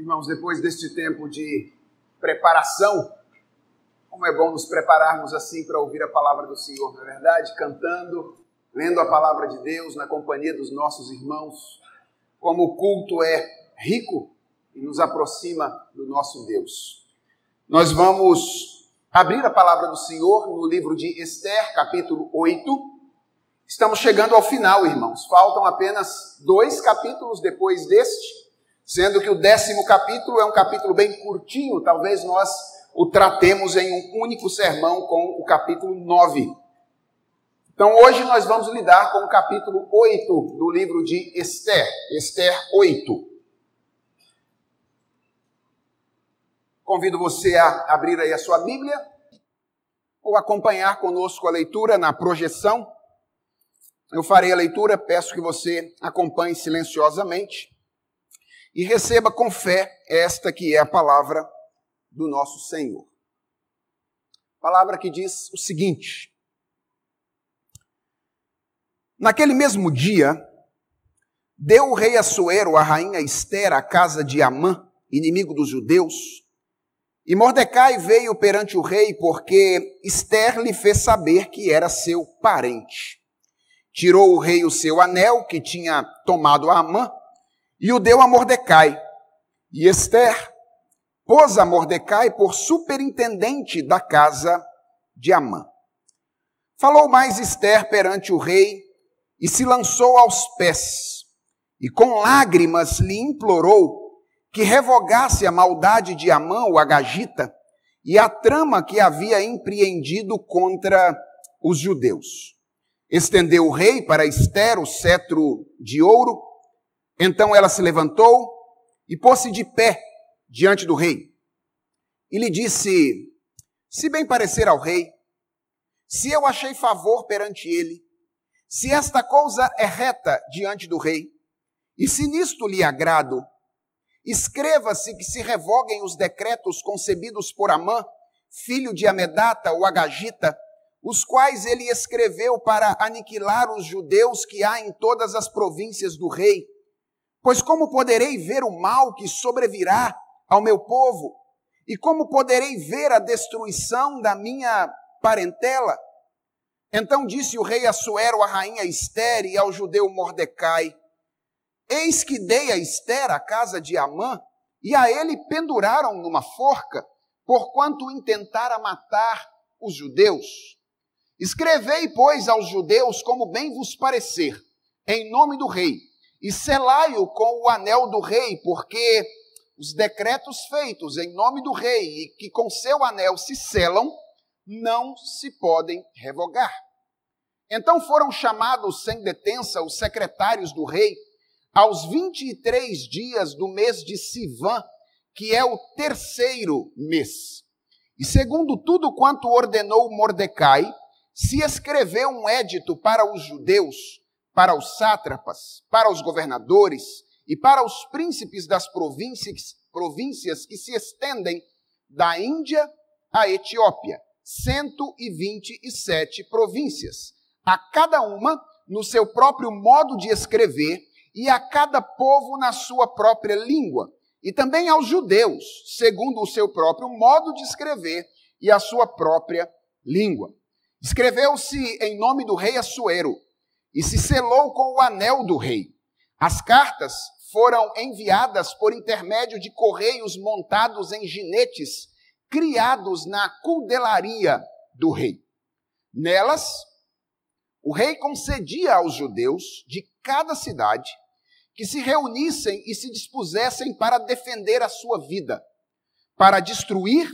Irmãos, depois deste tempo de preparação, como é bom nos prepararmos assim para ouvir a palavra do Senhor, não é verdade? Cantando, lendo a palavra de Deus na companhia dos nossos irmãos. Como o culto é rico e nos aproxima do nosso Deus. Nós vamos abrir a palavra do Senhor no livro de Esther, capítulo 8. Estamos chegando ao final, irmãos. Faltam apenas dois capítulos depois deste sendo que o décimo capítulo é um capítulo bem curtinho, talvez nós o tratemos em um único sermão com o capítulo 9. Então hoje nós vamos lidar com o capítulo 8 do livro de Esther, Esther 8. Convido você a abrir aí a sua Bíblia ou acompanhar conosco a leitura na projeção. Eu farei a leitura, peço que você acompanhe silenciosamente e receba com fé esta que é a palavra do nosso Senhor. Palavra que diz o seguinte: Naquele mesmo dia, deu o rei Assuero a rainha Esther à casa de Amã, inimigo dos judeus, e Mordecai veio perante o rei porque Esther lhe fez saber que era seu parente. Tirou o rei o seu anel que tinha tomado a Amã e o deu a Mordecai. E Esther pôs a Mordecai por superintendente da casa de Amã. Falou mais Esther perante o rei e se lançou aos pés, e com lágrimas lhe implorou que revogasse a maldade de Amã, o Agagita, e a trama que havia empreendido contra os judeus. Estendeu o rei para Esther o cetro de ouro então ela se levantou e pôs-se de pé diante do rei. E lhe disse: Se bem parecer ao rei, se eu achei favor perante ele, se esta coisa é reta diante do rei, e se nisto lhe agrado, escreva-se que se revoguem os decretos concebidos por Amã, filho de Amedata, o Agagita, os quais ele escreveu para aniquilar os judeus que há em todas as províncias do rei Pois como poderei ver o mal que sobrevirá ao meu povo? E como poderei ver a destruição da minha parentela? Então disse o rei Assuero à rainha Esther e ao judeu Mordecai: Eis que dei a Esther a casa de Amã, e a ele penduraram numa forca, porquanto intentara matar os judeus. Escrevei, pois, aos judeus como bem vos parecer, em nome do rei e selai-o com o anel do rei, porque os decretos feitos em nome do rei e que com seu anel se selam, não se podem revogar. Então foram chamados sem detença os secretários do rei aos 23 dias do mês de Sivan, que é o terceiro mês. E segundo tudo quanto ordenou Mordecai, se escreveu um édito para os judeus, para os sátrapas, para os governadores e para os príncipes das províncias, províncias que se estendem da Índia à Etiópia, 127 províncias, a cada uma no seu próprio modo de escrever e a cada povo na sua própria língua, e também aos judeus, segundo o seu próprio modo de escrever e a sua própria língua. Escreveu-se em nome do rei Assuero, e se selou com o anel do rei. As cartas foram enviadas por intermédio de correios montados em ginetes criados na culdelaria do rei. Nelas, o rei concedia aos judeus de cada cidade que se reunissem e se dispusessem para defender a sua vida, para destruir,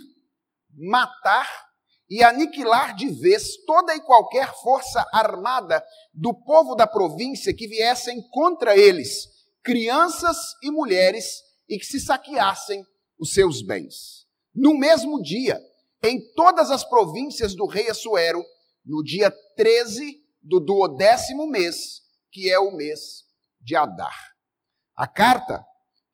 matar e aniquilar de vez toda e qualquer força armada do povo da província que viessem contra eles, crianças e mulheres, e que se saqueassem os seus bens. No mesmo dia, em todas as províncias do rei Assuero, no dia 13 do duodécimo mês, que é o mês de Adar. A carta,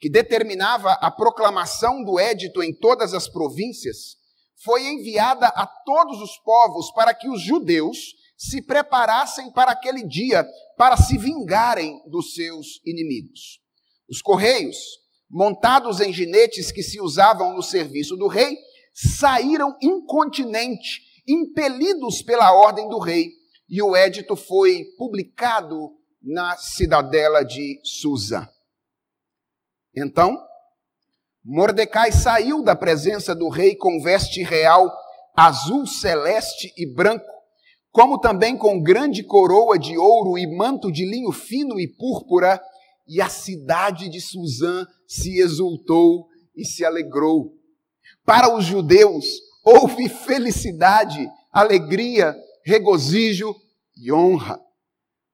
que determinava a proclamação do édito em todas as províncias, foi enviada a todos os povos para que os judeus se preparassem para aquele dia, para se vingarem dos seus inimigos. Os correios montados em ginetes que se usavam no serviço do rei, saíram incontinente, impelidos pela ordem do rei, e o édito foi publicado na cidadela de Susa. Então, Mordecai saiu da presença do rei com veste real azul celeste e branco, como também com grande coroa de ouro e manto de linho fino e púrpura, e a cidade de Suzã se exultou e se alegrou. Para os judeus houve felicidade, alegria, regozijo e honra.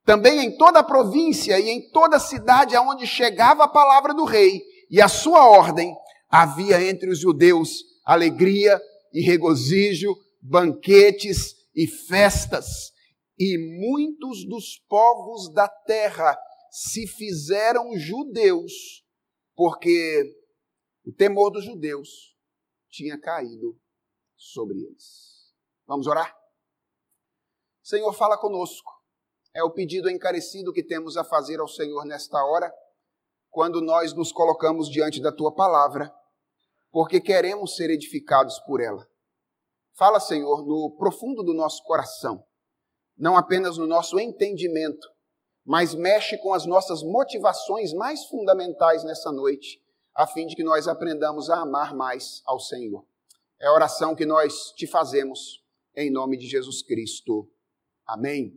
Também em toda a província e em toda a cidade aonde chegava a palavra do rei e a sua ordem, havia entre os judeus alegria e regozijo, banquetes e festas. E muitos dos povos da terra se fizeram judeus, porque o temor dos judeus tinha caído sobre eles. Vamos orar? Senhor, fala conosco. É o pedido encarecido que temos a fazer ao Senhor nesta hora, quando nós nos colocamos diante da tua palavra, porque queremos ser edificados por ela. Fala, Senhor, no profundo do nosso coração, não apenas no nosso entendimento, mas mexe com as nossas motivações mais fundamentais nessa noite, a fim de que nós aprendamos a amar mais ao Senhor. É a oração que nós te fazemos em nome de Jesus Cristo. Amém.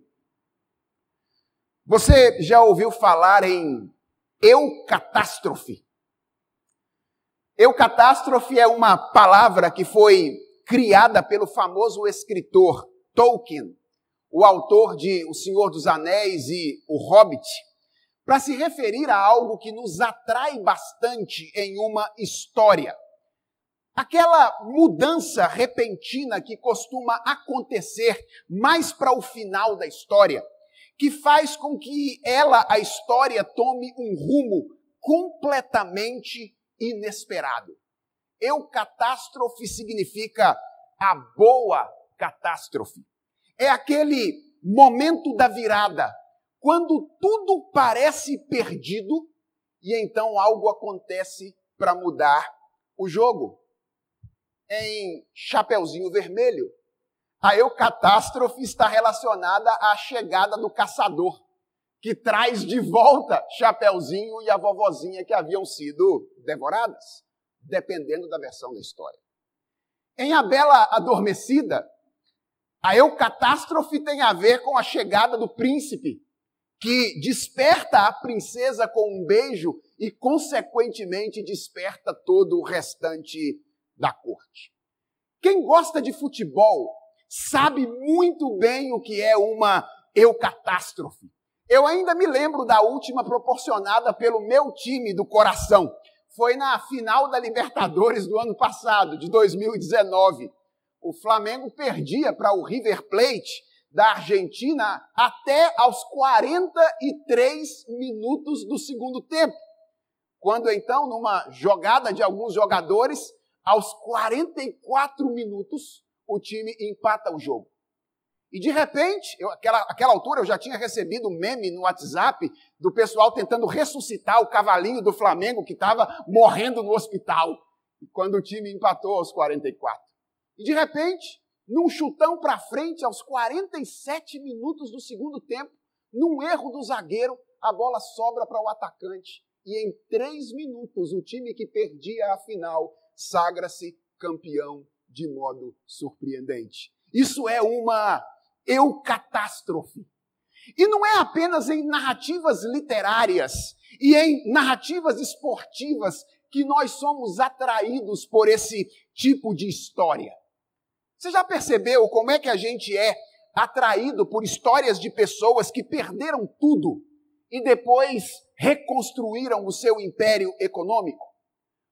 Você já ouviu falar em eucatástrofe? Eucatástrofe é uma palavra que foi criada pelo famoso escritor Tolkien o autor de O Senhor dos Anéis e O Hobbit, para se referir a algo que nos atrai bastante em uma história. Aquela mudança repentina que costuma acontecer mais para o final da história, que faz com que ela, a história, tome um rumo completamente inesperado. Eucatástrofe significa a boa catástrofe é aquele momento da virada, quando tudo parece perdido e então algo acontece para mudar o jogo. Em Chapeuzinho Vermelho, a eucatástrofe está relacionada à chegada do caçador, que traz de volta Chapeuzinho e a vovozinha que haviam sido devoradas, dependendo da versão da história. Em A Bela Adormecida, a eucatástrofe tem a ver com a chegada do príncipe, que desperta a princesa com um beijo e, consequentemente, desperta todo o restante da corte. Quem gosta de futebol sabe muito bem o que é uma eucatástrofe. Eu ainda me lembro da última proporcionada pelo meu time do coração. Foi na final da Libertadores do ano passado, de 2019 o Flamengo perdia para o River Plate da Argentina até aos 43 minutos do segundo tempo. Quando então, numa jogada de alguns jogadores, aos 44 minutos, o time empata o jogo. E de repente, eu, aquela, aquela altura eu já tinha recebido um meme no WhatsApp do pessoal tentando ressuscitar o cavalinho do Flamengo que estava morrendo no hospital. Quando o time empatou aos 44. E de repente, num chutão para frente, aos 47 minutos do segundo tempo, num erro do zagueiro, a bola sobra para o atacante. E em três minutos, o time que perdia a final sagra-se campeão de modo surpreendente. Isso é uma eucatástrofe. E não é apenas em narrativas literárias e em narrativas esportivas que nós somos atraídos por esse tipo de história. Você já percebeu como é que a gente é atraído por histórias de pessoas que perderam tudo e depois reconstruíram o seu império econômico?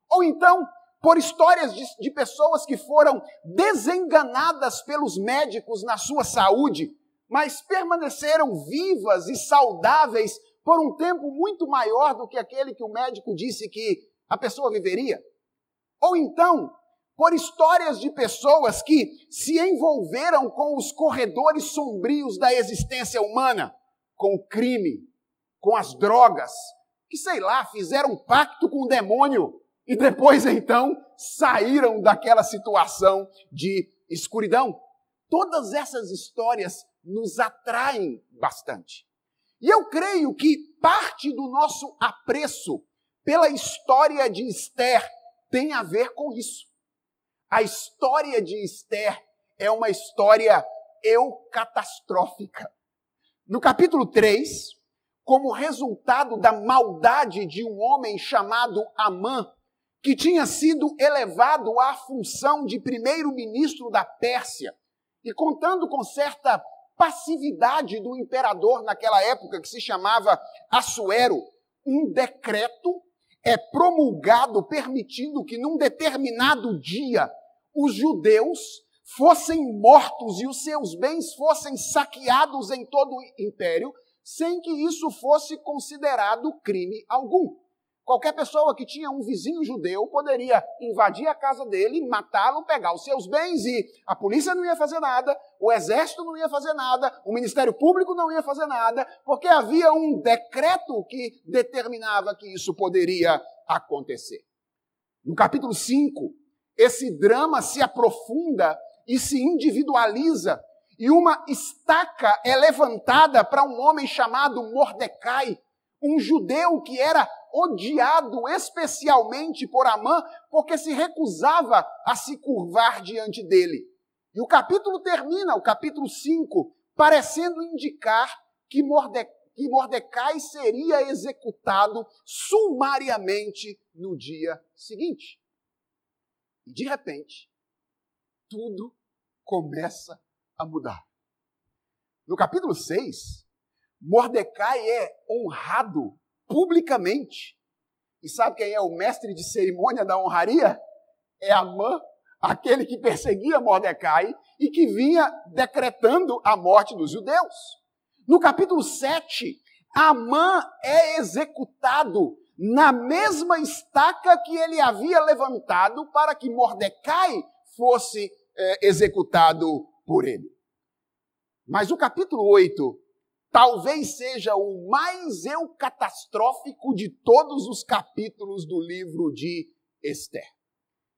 Ou então, por histórias de, de pessoas que foram desenganadas pelos médicos na sua saúde, mas permaneceram vivas e saudáveis por um tempo muito maior do que aquele que o médico disse que a pessoa viveria? Ou então, por histórias de pessoas que se envolveram com os corredores sombrios da existência humana, com o crime, com as drogas, que, sei lá, fizeram um pacto com o demônio e depois então saíram daquela situação de escuridão. Todas essas histórias nos atraem bastante. E eu creio que parte do nosso apreço pela história de Esther tem a ver com isso. A história de Esther é uma história eucatastrófica. No capítulo 3, como resultado da maldade de um homem chamado Amã, que tinha sido elevado à função de primeiro-ministro da Pérsia, e contando com certa passividade do imperador naquela época, que se chamava Assuero, um decreto é promulgado permitindo que num determinado dia os judeus fossem mortos e os seus bens fossem saqueados em todo o império, sem que isso fosse considerado crime algum. Qualquer pessoa que tinha um vizinho judeu poderia invadir a casa dele, matá-lo, pegar os seus bens e a polícia não ia fazer nada, o exército não ia fazer nada, o Ministério Público não ia fazer nada, porque havia um decreto que determinava que isso poderia acontecer. No capítulo 5, esse drama se aprofunda e se individualiza, e uma estaca é levantada para um homem chamado Mordecai, um judeu que era odiado especialmente por Amã, porque se recusava a se curvar diante dele. E o capítulo termina, o capítulo 5, parecendo indicar que Mordecai, que Mordecai seria executado sumariamente no dia seguinte. E de repente, tudo começa a mudar. No capítulo 6, Mordecai é honrado publicamente. E sabe quem é o mestre de cerimônia da honraria? É Amã, aquele que perseguia Mordecai e que vinha decretando a morte dos judeus. No capítulo 7, Amã é executado na mesma estaca que ele havia levantado para que Mordecai fosse é, executado por ele. Mas o capítulo 8 talvez seja o mais eucatastrófico de todos os capítulos do livro de Esther.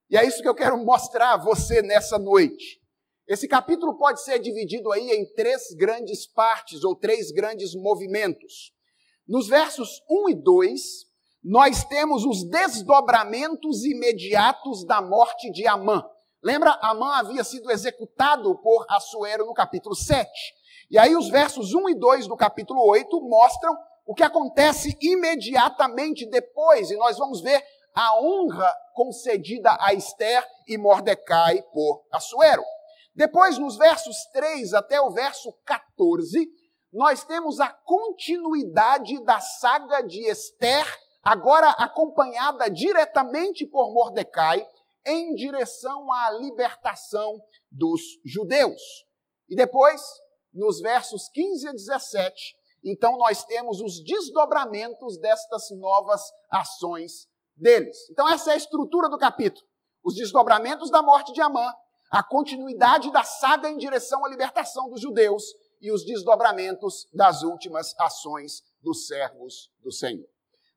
E é isso que eu quero mostrar a você nessa noite. Esse capítulo pode ser dividido aí em três grandes partes ou três grandes movimentos. Nos versos 1 e 2, nós temos os desdobramentos imediatos da morte de Amã. Lembra, Amã havia sido executado por Assuero no capítulo 7. E aí os versos 1 e 2 do capítulo 8 mostram o que acontece imediatamente depois, e nós vamos ver a honra concedida a Esther e Mordecai por Assuero. Depois, nos versos 3 até o verso 14, nós temos a continuidade da saga de Esther, agora acompanhada diretamente por Mordecai, em direção à libertação dos judeus. E depois, nos versos 15 a 17, então nós temos os desdobramentos destas novas ações deles. Então, essa é a estrutura do capítulo. Os desdobramentos da morte de Amã, a continuidade da saga em direção à libertação dos judeus e os desdobramentos das últimas ações dos servos do Senhor.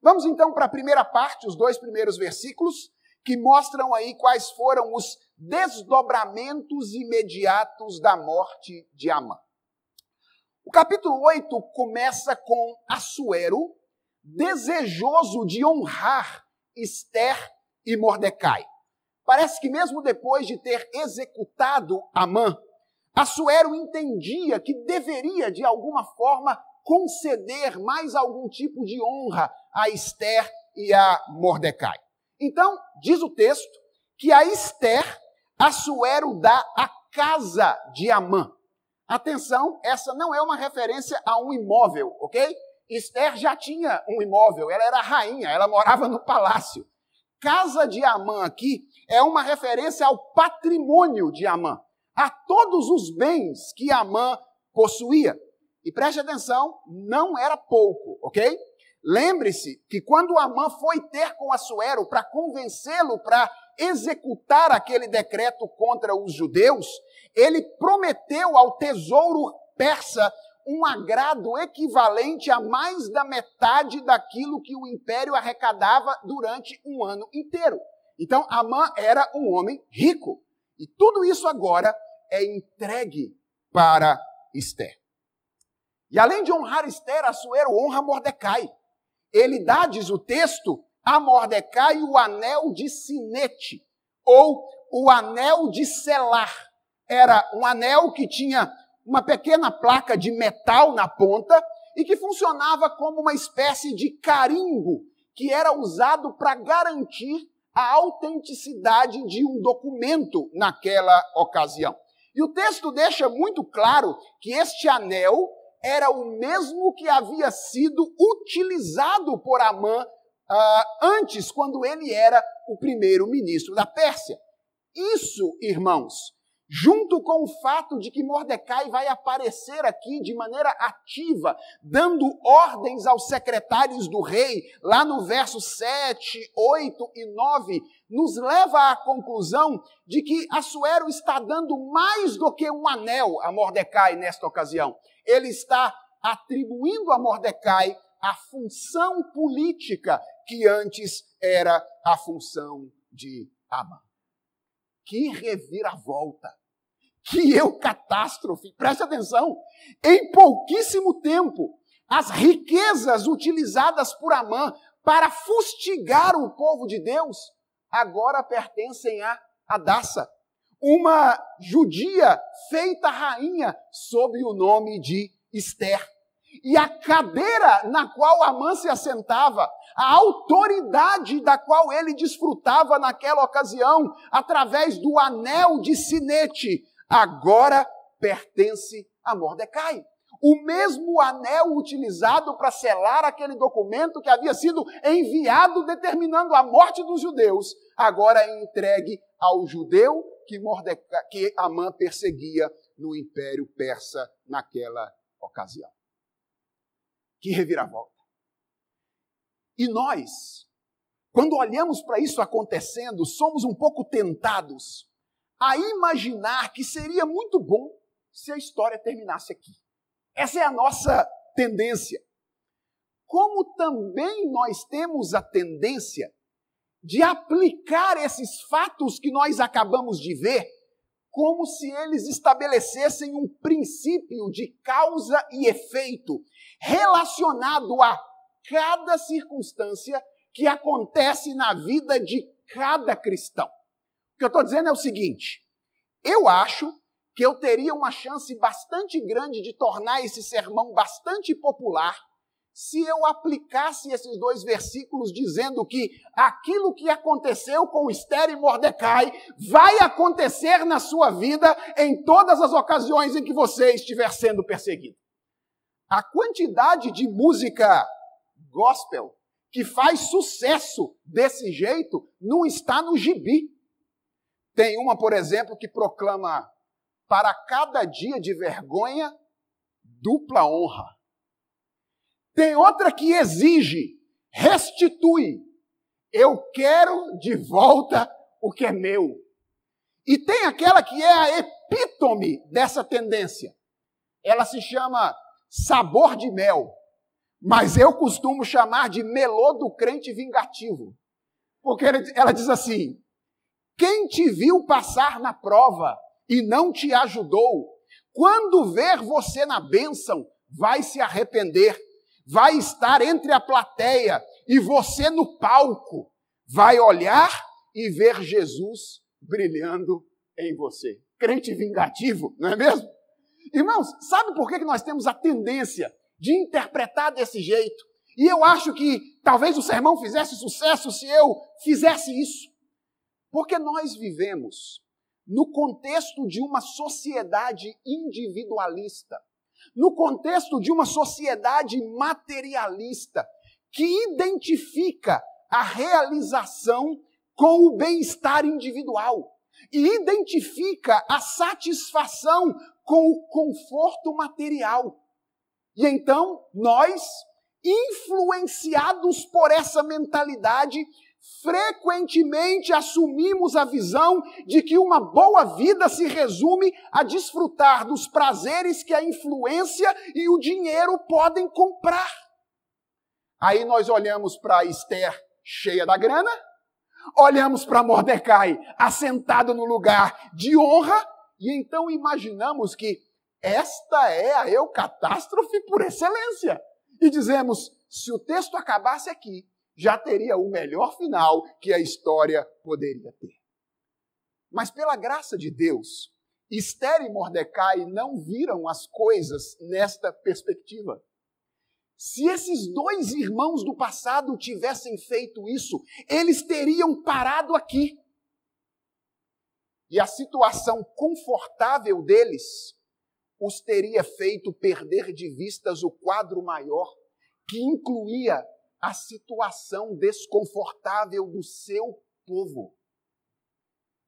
Vamos então para a primeira parte, os dois primeiros versículos, que mostram aí quais foram os desdobramentos imediatos da morte de Amã. O capítulo 8 começa com Assuero, desejoso de honrar Esther e Mordecai. Parece que mesmo depois de ter executado Amã, Assuero entendia que deveria, de alguma forma, conceder mais algum tipo de honra a Esther e a Mordecai. Então, diz o texto que a Esther, Assuero dá a casa de Amã. Atenção, essa não é uma referência a um imóvel, ok? Esther já tinha um imóvel, ela era rainha, ela morava no palácio. Casa de Amã aqui é uma referência ao patrimônio de Amã, a todos os bens que Amã possuía. E preste atenção, não era pouco, ok? Lembre-se que quando Amã foi ter com Assuero para convencê-lo para executar aquele decreto contra os judeus, ele prometeu ao tesouro persa um agrado equivalente a mais da metade daquilo que o império arrecadava durante um ano inteiro. Então, Amã era um homem rico. E tudo isso agora é entregue para Esther. E além de honrar Esther, Assuero honra Mordecai. Ele dá, diz o texto, a Mordecai o anel de sinete, ou o anel de selar. Era um anel que tinha uma pequena placa de metal na ponta e que funcionava como uma espécie de carimbo que era usado para garantir a autenticidade de um documento naquela ocasião. E o texto deixa muito claro que este anel era o mesmo que havia sido utilizado por Amã uh, antes, quando ele era o primeiro ministro da Pérsia. Isso, irmãos, junto com o fato de que Mordecai vai aparecer aqui de maneira ativa, dando ordens aos secretários do rei, lá no verso 7, 8 e 9, nos leva à conclusão de que Assuero está dando mais do que um anel a Mordecai nesta ocasião. Ele está atribuindo a Mordecai a função política que antes era a função de Amã. Que reviravolta! Que eu catástrofe! Preste atenção! Em pouquíssimo tempo, as riquezas utilizadas por Amã para fustigar o povo de Deus agora pertencem a Adassa, uma judia feita rainha sob o nome de Esther. E a cadeira na qual Amã se assentava, a autoridade da qual ele desfrutava naquela ocasião, através do anel de sinete, agora pertence a Mordecai. O mesmo anel utilizado para selar aquele documento que havia sido enviado determinando a morte dos judeus, agora é entregue ao judeu que, Mordecai, que Amã perseguia no Império Persa naquela ocasião. Que reviravolta. E nós, quando olhamos para isso acontecendo, somos um pouco tentados a imaginar que seria muito bom se a história terminasse aqui. Essa é a nossa tendência. Como também nós temos a tendência de aplicar esses fatos que nós acabamos de ver como se eles estabelecessem um princípio de causa e efeito relacionado a cada circunstância que acontece na vida de cada cristão. O que eu estou dizendo é o seguinte: eu acho que eu teria uma chance bastante grande de tornar esse sermão bastante popular se eu aplicasse esses dois versículos dizendo que aquilo que aconteceu com Esther e Mordecai vai acontecer na sua vida em todas as ocasiões em que você estiver sendo perseguido. A quantidade de música gospel que faz sucesso desse jeito não está no gibi. Tem uma, por exemplo, que proclama para cada dia de vergonha, dupla honra. Tem outra que exige, restitui. Eu quero de volta o que é meu. E tem aquela que é a epítome dessa tendência. Ela se chama sabor de mel, mas eu costumo chamar de melô do crente vingativo. Porque ela diz assim: quem te viu passar na prova e não te ajudou, quando ver você na bênção, vai se arrepender vai estar entre a plateia e você no palco vai olhar e ver Jesus brilhando em você. Crente vingativo, não é mesmo? Irmãos, sabe por que nós temos a tendência de interpretar desse jeito? E eu acho que talvez o sermão fizesse sucesso se eu fizesse isso. Porque nós vivemos no contexto de uma sociedade individualista no contexto de uma sociedade materialista que identifica a realização com o bem-estar individual e identifica a satisfação com o conforto material. E então nós, influenciados por essa mentalidade, frequentemente assumimos a visão de que uma boa vida se resume a desfrutar dos prazeres que a influência e o dinheiro podem comprar. Aí nós olhamos para Esther cheia da grana, olhamos para Mordecai assentado no lugar de honra, e então imaginamos que esta é a eucatástrofe por excelência. E dizemos: se o texto acabasse aqui, já teria o melhor final que a história poderia ter. Mas pela graça de Deus, Esther e Mordecai não viram as coisas nesta perspectiva. Se esses dois irmãos do passado tivessem feito isso, eles teriam parado aqui. E a situação confortável deles os teria feito perder de vistas o quadro maior, que incluía a situação desconfortável do seu povo.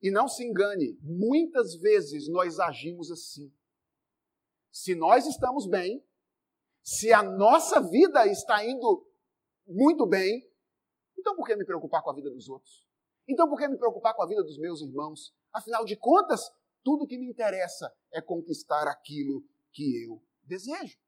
E não se engane, muitas vezes nós agimos assim. Se nós estamos bem, se a nossa vida está indo muito bem, então por que me preocupar com a vida dos outros? Então por que me preocupar com a vida dos meus irmãos? Afinal de contas, tudo que me interessa é conquistar aquilo que eu desejo.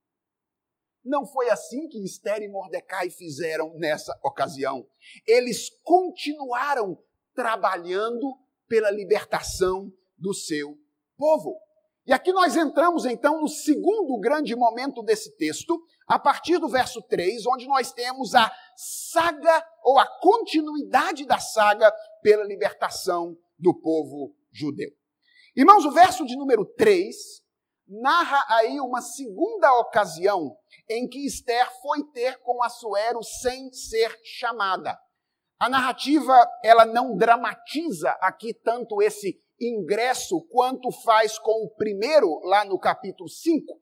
Não foi assim que Esther e Mordecai fizeram nessa ocasião. Eles continuaram trabalhando pela libertação do seu povo. E aqui nós entramos então no segundo grande momento desse texto, a partir do verso 3, onde nós temos a saga ou a continuidade da saga pela libertação do povo judeu. Irmãos, o verso de número 3 narra aí uma segunda ocasião em que Esther foi ter com Assuero sem ser chamada. A narrativa, ela não dramatiza aqui tanto esse ingresso quanto faz com o primeiro lá no capítulo 5.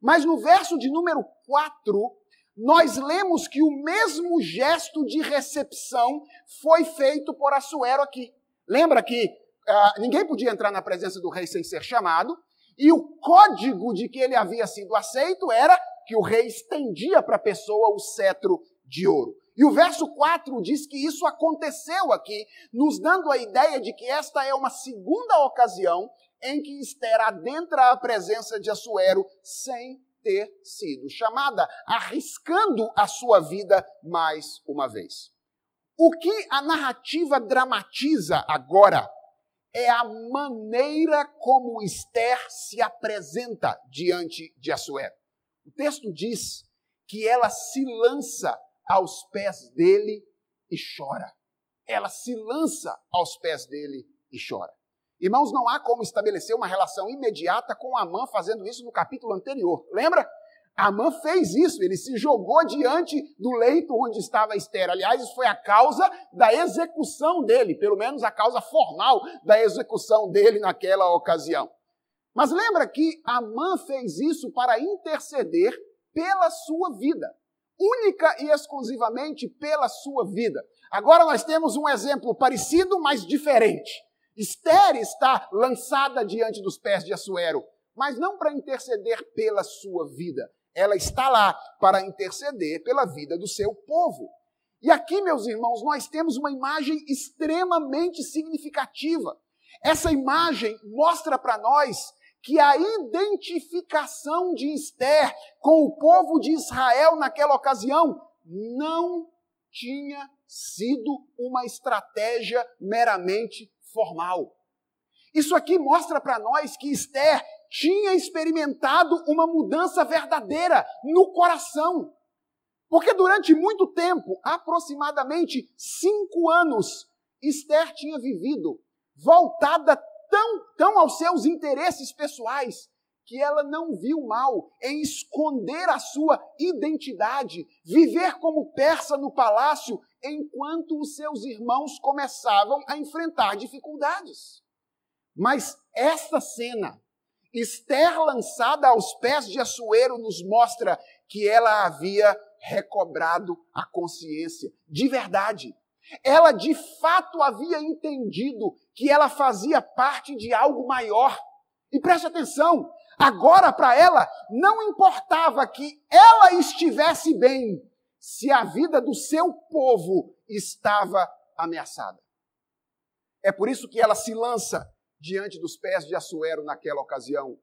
Mas no verso de número 4, nós lemos que o mesmo gesto de recepção foi feito por Assuero aqui. Lembra que uh, ninguém podia entrar na presença do rei sem ser chamado, e o código de que ele havia sido aceito era que o rei estendia para a pessoa o cetro de ouro. E o verso 4 diz que isso aconteceu aqui, nos dando a ideia de que esta é uma segunda ocasião em que Esther adentra a presença de Assuero sem ter sido chamada, arriscando a sua vida mais uma vez. O que a narrativa dramatiza agora é a maneira como Esther se apresenta diante de Assuero. O texto diz que ela se lança aos pés dele e chora. Ela se lança aos pés dele e chora. Irmãos, não há como estabelecer uma relação imediata com Amã fazendo isso no capítulo anterior. Lembra? Amã fez isso, ele se jogou diante do leito onde estava Esther. Aliás, isso foi a causa da execução dele, pelo menos a causa formal da execução dele naquela ocasião. Mas lembra que Amã fez isso para interceder pela sua vida, única e exclusivamente pela sua vida. Agora nós temos um exemplo parecido, mas diferente. Esther está lançada diante dos pés de Assuero, mas não para interceder pela sua vida, ela está lá para interceder pela vida do seu povo. E aqui, meus irmãos, nós temos uma imagem extremamente significativa. Essa imagem mostra para nós que a identificação de Esther com o povo de Israel naquela ocasião não tinha sido uma estratégia meramente formal. Isso aqui mostra para nós que Esther tinha experimentado uma mudança verdadeira no coração. Porque durante muito tempo, aproximadamente cinco anos, Esther tinha vivido voltada tão, tão aos seus interesses pessoais que ela não viu mal em esconder a sua identidade, viver como persa no palácio, enquanto os seus irmãos começavam a enfrentar dificuldades. Mas esta cena Esther, lançada aos pés de Assuero, nos mostra que ela havia recobrado a consciência de verdade. Ela de fato havia entendido que ela fazia parte de algo maior. E preste atenção, agora para ela não importava que ela estivesse bem, se a vida do seu povo estava ameaçada. É por isso que ela se lança diante dos pés de Assuero naquela ocasião.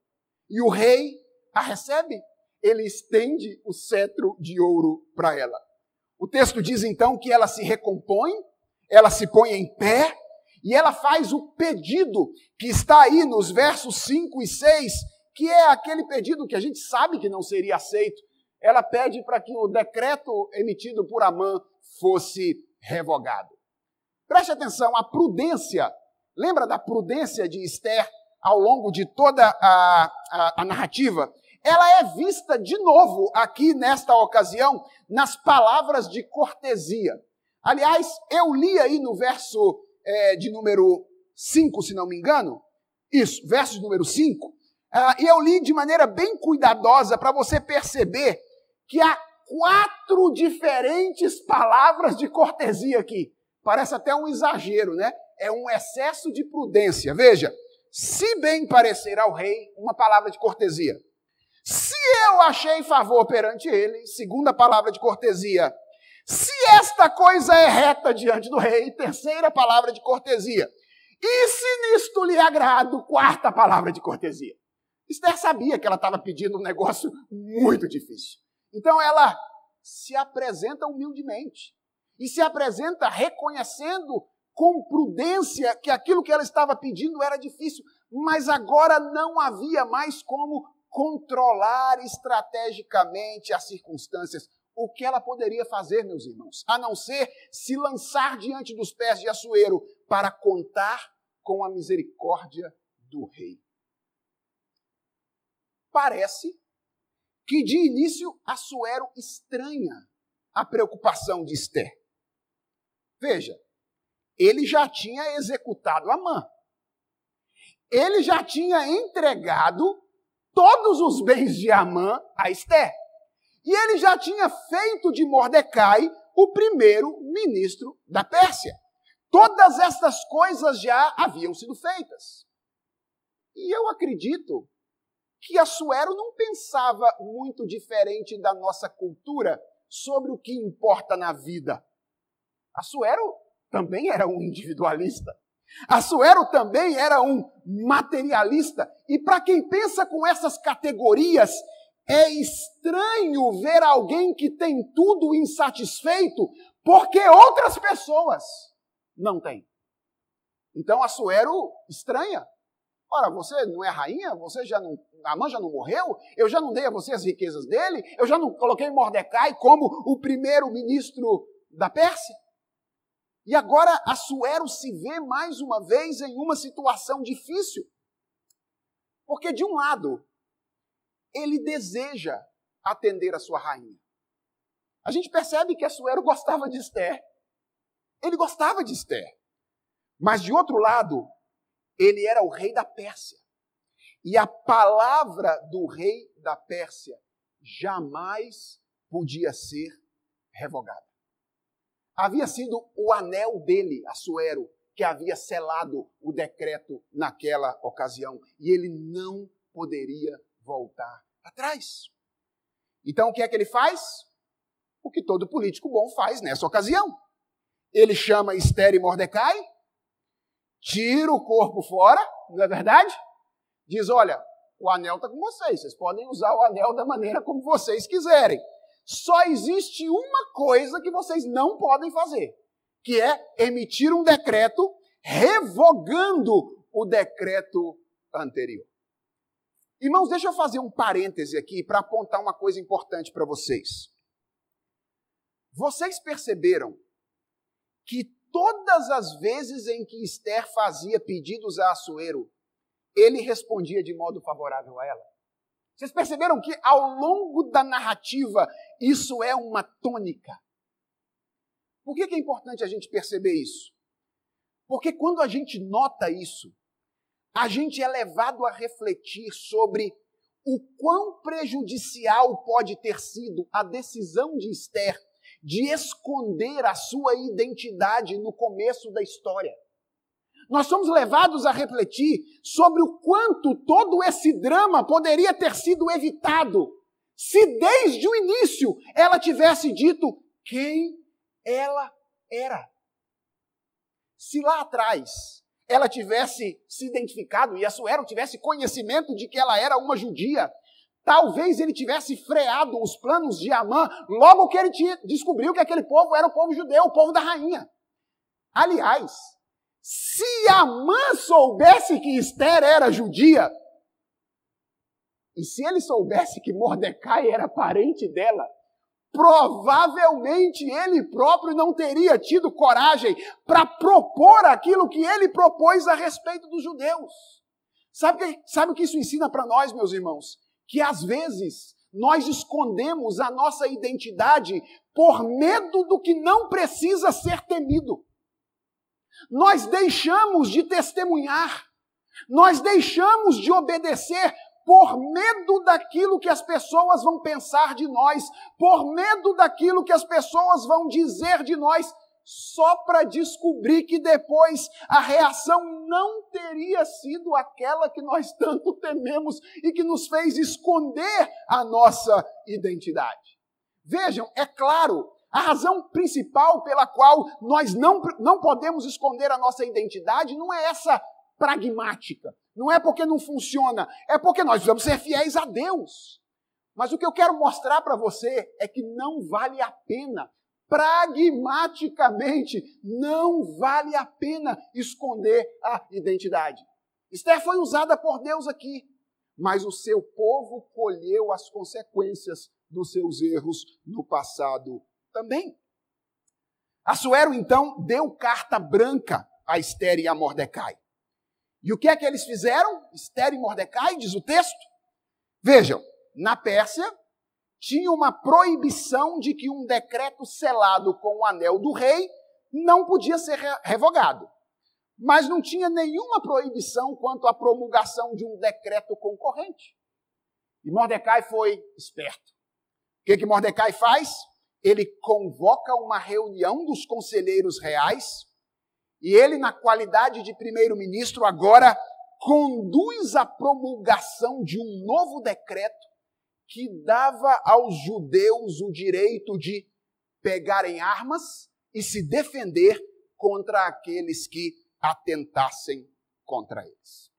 E o rei a recebe. Ele estende o cetro de ouro para ela. O texto diz então que ela se recompõe, ela se põe em pé e ela faz o pedido que está aí nos versos 5 e 6, que é aquele pedido que a gente sabe que não seria aceito. Ela pede para que o decreto emitido por Amã fosse revogado. Preste atenção, a prudência, lembra da prudência de Esther ao longo de toda a, a, a narrativa? Ela é vista de novo aqui nesta ocasião nas palavras de cortesia. Aliás, eu li aí no verso é, de número 5, se não me engano, isso, verso de número 5, uh, ah, e eu li de maneira bem cuidadosa para você perceber que há quatro diferentes palavras de cortesia aqui. Parece até um exagero, né? É um excesso de prudência. Veja, se bem parecer ao rei, uma palavra de cortesia. Se eu achei favor perante ele, segunda palavra de cortesia. Se esta coisa é reta diante do rei, terceira palavra de cortesia. E se nisto lhe agrado, quarta palavra de cortesia. Esther sabia que ela estava pedindo um negócio muito difícil. Então ela se apresenta humildemente e se apresenta reconhecendo com prudência que aquilo que ela estava pedindo era difícil, mas agora não havia mais como controlar estrategicamente as circunstâncias. O que ela poderia fazer, meus irmãos, a não ser se lançar diante dos pés de Assuero para contar com a misericórdia do rei. Parece que de início Assuero estranha a preocupação de Esther. Veja, ele já tinha executado Amã. Ele já tinha entregado todos os bens de Amã a Esther. E ele já tinha feito de Mordecai o primeiro ministro da Pérsia. Todas estas coisas já haviam sido feitas. E eu acredito que Assuero não pensava muito diferente da nossa cultura sobre o que importa na vida. Assuero também era um individualista. Assuero também era um materialista. E para quem pensa com essas categorias, é estranho ver alguém que tem tudo insatisfeito porque outras pessoas não têm. Então Assuero estranha. Ora, você não é rainha? Você já não. Mãe já não morreu? Eu já não dei a você as riquezas dele? Eu já não coloquei Mordecai como o primeiro ministro da Pérsia? E agora Assuero se vê mais uma vez em uma situação difícil. Porque, de um lado, ele deseja atender a sua rainha. A gente percebe que Assuero gostava de Esther. Ele gostava de Esther. Mas, de outro lado, ele era o rei da Pérsia. E a palavra do rei da Pérsia jamais podia ser revogada. Havia sido o anel dele, Assuero, que havia selado o decreto naquela ocasião. E ele não poderia voltar atrás. Então o que é que ele faz? O que todo político bom faz nessa ocasião. Ele chama Esther e Mordecai, tira o corpo fora, não é verdade? Diz: olha, o anel está com vocês, vocês podem usar o anel da maneira como vocês quiserem. Só existe uma coisa que vocês não podem fazer, que é emitir um decreto revogando o decreto anterior. Irmãos, deixa eu fazer um parêntese aqui para apontar uma coisa importante para vocês. Vocês perceberam que todas as vezes em que Esther fazia pedidos a Assuero, ele respondia de modo favorável a ela? Vocês perceberam que ao longo da narrativa isso é uma tônica? Por que é importante a gente perceber isso? Porque quando a gente nota isso, a gente é levado a refletir sobre o quão prejudicial pode ter sido a decisão de Esther de esconder a sua identidade no começo da história. Nós somos levados a refletir sobre o quanto todo esse drama poderia ter sido evitado se desde o início ela tivesse dito quem ela era. Se lá atrás ela tivesse se identificado e Assuero tivesse conhecimento de que ela era uma judia, talvez ele tivesse freado os planos de Amã logo que ele descobriu que aquele povo era o povo judeu, o povo da rainha. Aliás, se Amã soubesse que Esther era judia, e se ele soubesse que Mordecai era parente dela, provavelmente ele próprio não teria tido coragem para propor aquilo que ele propôs a respeito dos judeus. Sabe, sabe o que isso ensina para nós, meus irmãos? Que às vezes nós escondemos a nossa identidade por medo do que não precisa ser temido. Nós deixamos de testemunhar, nós deixamos de obedecer por medo daquilo que as pessoas vão pensar de nós, por medo daquilo que as pessoas vão dizer de nós, só para descobrir que depois a reação não teria sido aquela que nós tanto tememos e que nos fez esconder a nossa identidade. Vejam, é claro, a razão principal pela qual nós não, não podemos esconder a nossa identidade não é essa pragmática. Não é porque não funciona, é porque nós precisamos ser fiéis a Deus. Mas o que eu quero mostrar para você é que não vale a pena, pragmaticamente, não vale a pena esconder a identidade. Esther foi usada por Deus aqui, mas o seu povo colheu as consequências dos seus erros no passado também. Assuero, então, deu carta branca a Esther e a Mordecai. E o que é que eles fizeram? Esther e Mordecai, diz o texto. Vejam, na Pérsia tinha uma proibição de que um decreto selado com o anel do rei não podia ser revogado. Mas não tinha nenhuma proibição quanto à promulgação de um decreto concorrente. E Mordecai foi esperto. O que, que Mordecai faz? Ele convoca uma reunião dos conselheiros reais e ele, na qualidade de primeiro-ministro, agora conduz a promulgação de um novo decreto que dava aos judeus o direito de pegarem armas e se defender contra aqueles que atentassem contra eles.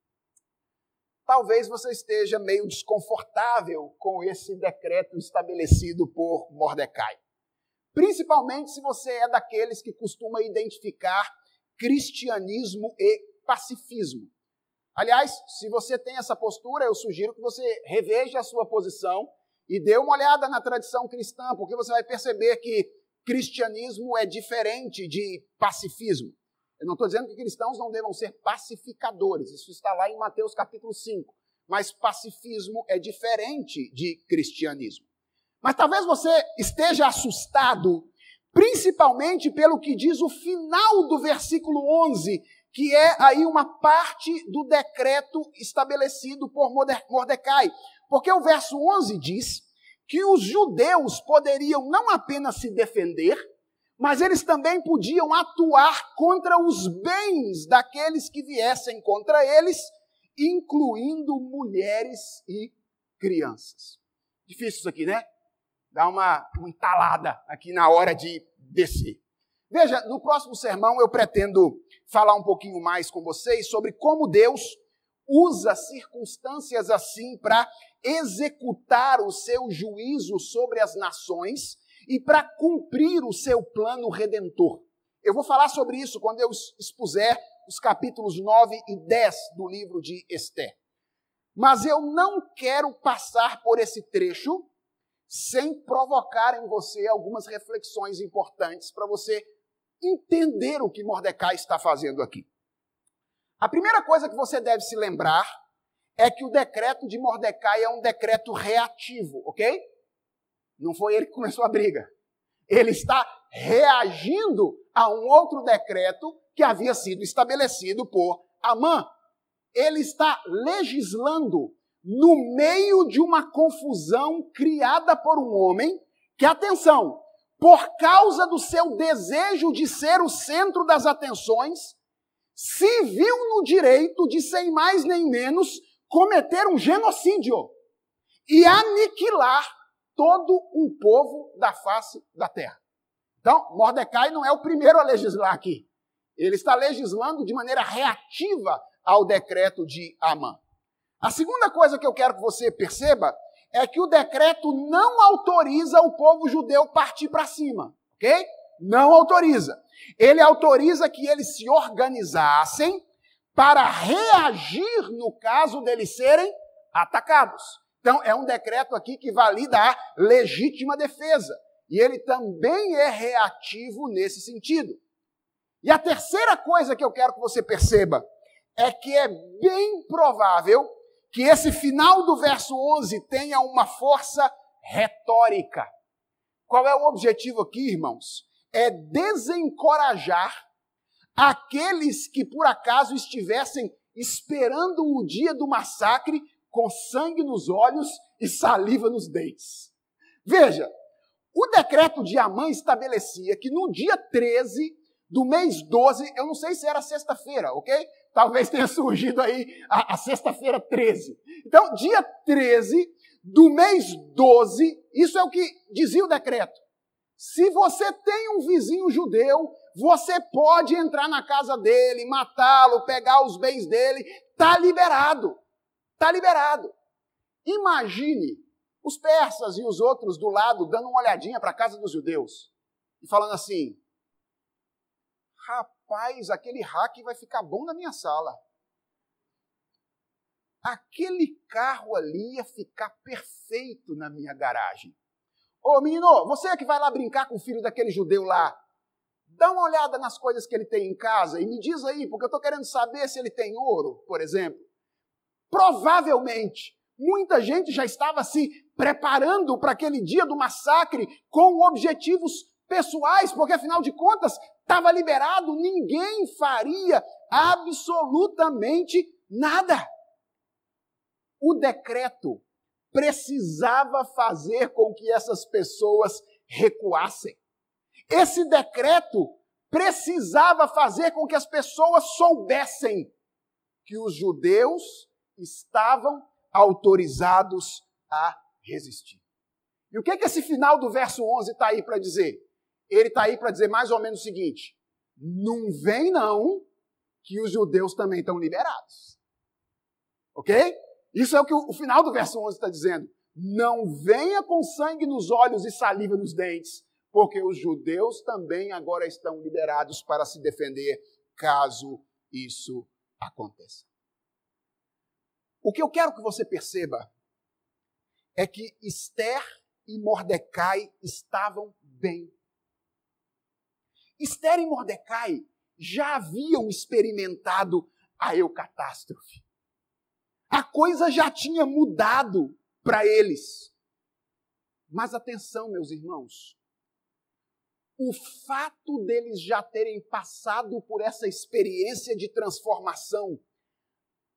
Talvez você esteja meio desconfortável com esse decreto estabelecido por Mordecai. Principalmente se você é daqueles que costuma identificar cristianismo e pacifismo. Aliás, se você tem essa postura, eu sugiro que você reveja a sua posição e dê uma olhada na tradição cristã, porque você vai perceber que cristianismo é diferente de pacifismo. Eu não estou dizendo que cristãos não devam ser pacificadores, isso está lá em Mateus capítulo 5. Mas pacifismo é diferente de cristianismo. Mas talvez você esteja assustado principalmente pelo que diz o final do versículo 11, que é aí uma parte do decreto estabelecido por Mordecai. Porque o verso 11 diz que os judeus poderiam não apenas se defender, mas eles também podiam atuar contra os bens daqueles que viessem contra eles, incluindo mulheres e crianças. Difícil isso aqui, né? Dá uma, uma entalada aqui na hora de descer. Veja, no próximo sermão eu pretendo falar um pouquinho mais com vocês sobre como Deus usa circunstâncias assim para executar o seu juízo sobre as nações e para cumprir o seu plano redentor. Eu vou falar sobre isso quando eu expuser os capítulos 9 e 10 do livro de Esther. Mas eu não quero passar por esse trecho sem provocar em você algumas reflexões importantes para você entender o que Mordecai está fazendo aqui. A primeira coisa que você deve se lembrar é que o decreto de Mordecai é um decreto reativo, ok? Não foi ele que começou a briga. Ele está reagindo a um outro decreto que havia sido estabelecido por Amã. Ele está legislando no meio de uma confusão criada por um homem que, atenção, por causa do seu desejo de ser o centro das atenções, se viu no direito de, sem mais nem menos, cometer um genocídio e aniquilar todo um povo da face da terra. Então, Mordecai não é o primeiro a legislar aqui. Ele está legislando de maneira reativa ao decreto de Amã. A segunda coisa que eu quero que você perceba é que o decreto não autoriza o povo judeu partir para cima, ok? Não autoriza. Ele autoriza que eles se organizassem para reagir no caso deles serem atacados. Então, é um decreto aqui que valida a legítima defesa. E ele também é reativo nesse sentido. E a terceira coisa que eu quero que você perceba é que é bem provável que esse final do verso 11 tenha uma força retórica. Qual é o objetivo aqui, irmãos? É desencorajar aqueles que por acaso estivessem esperando o dia do massacre com sangue nos olhos e saliva nos dentes. Veja, o decreto de Amã estabelecia que no dia 13 do mês 12, eu não sei se era sexta-feira, ok? Talvez tenha surgido aí a, a sexta-feira 13. Então, dia 13 do mês 12, isso é o que dizia o decreto. Se você tem um vizinho judeu, você pode entrar na casa dele, matá-lo, pegar os bens dele, está liberado. Está liberado. Imagine os persas e os outros do lado dando uma olhadinha para a casa dos judeus e falando assim: rapaz, aquele hack vai ficar bom na minha sala. Aquele carro ali ia ficar perfeito na minha garagem. Ô menino, você é que vai lá brincar com o filho daquele judeu lá. Dá uma olhada nas coisas que ele tem em casa e me diz aí, porque eu estou querendo saber se ele tem ouro, por exemplo. Provavelmente, muita gente já estava se preparando para aquele dia do massacre com objetivos pessoais, porque afinal de contas estava liberado, ninguém faria absolutamente nada. O decreto precisava fazer com que essas pessoas recuassem. Esse decreto precisava fazer com que as pessoas soubessem que os judeus estavam autorizados a resistir. E o que, que esse final do verso 11 está aí para dizer? Ele está aí para dizer mais ou menos o seguinte: não vem não, que os judeus também estão liberados. Ok? Isso é o que o, final do verso 11 está dizendo. Não venha com sangue nos olhos e saliva nos dentes, porque os judeus também agora estão liberados para se defender caso isso aconteça. O que eu quero que você perceba é que Esther e Mordecai estavam bem. Esther e Mordecai já haviam experimentado a eucatástrofe. A coisa já tinha mudado para eles. Mas atenção, meus irmãos, o fato deles já terem passado por essa experiência de transformação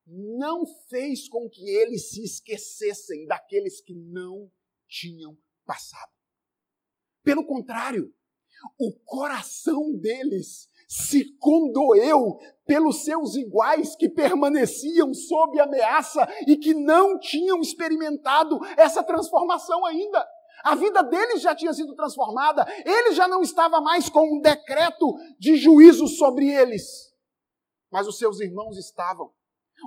não fez com que eles se esquecessem daqueles que não tinham passado. Pelo contrário, o coração deles se condoeu pelos seus iguais que permaneciam sob ameaça e que não tinham experimentado essa transformação ainda. A vida deles já tinha sido transformada, ele já não estava mais com um decreto de juízo sobre eles, mas os seus irmãos estavam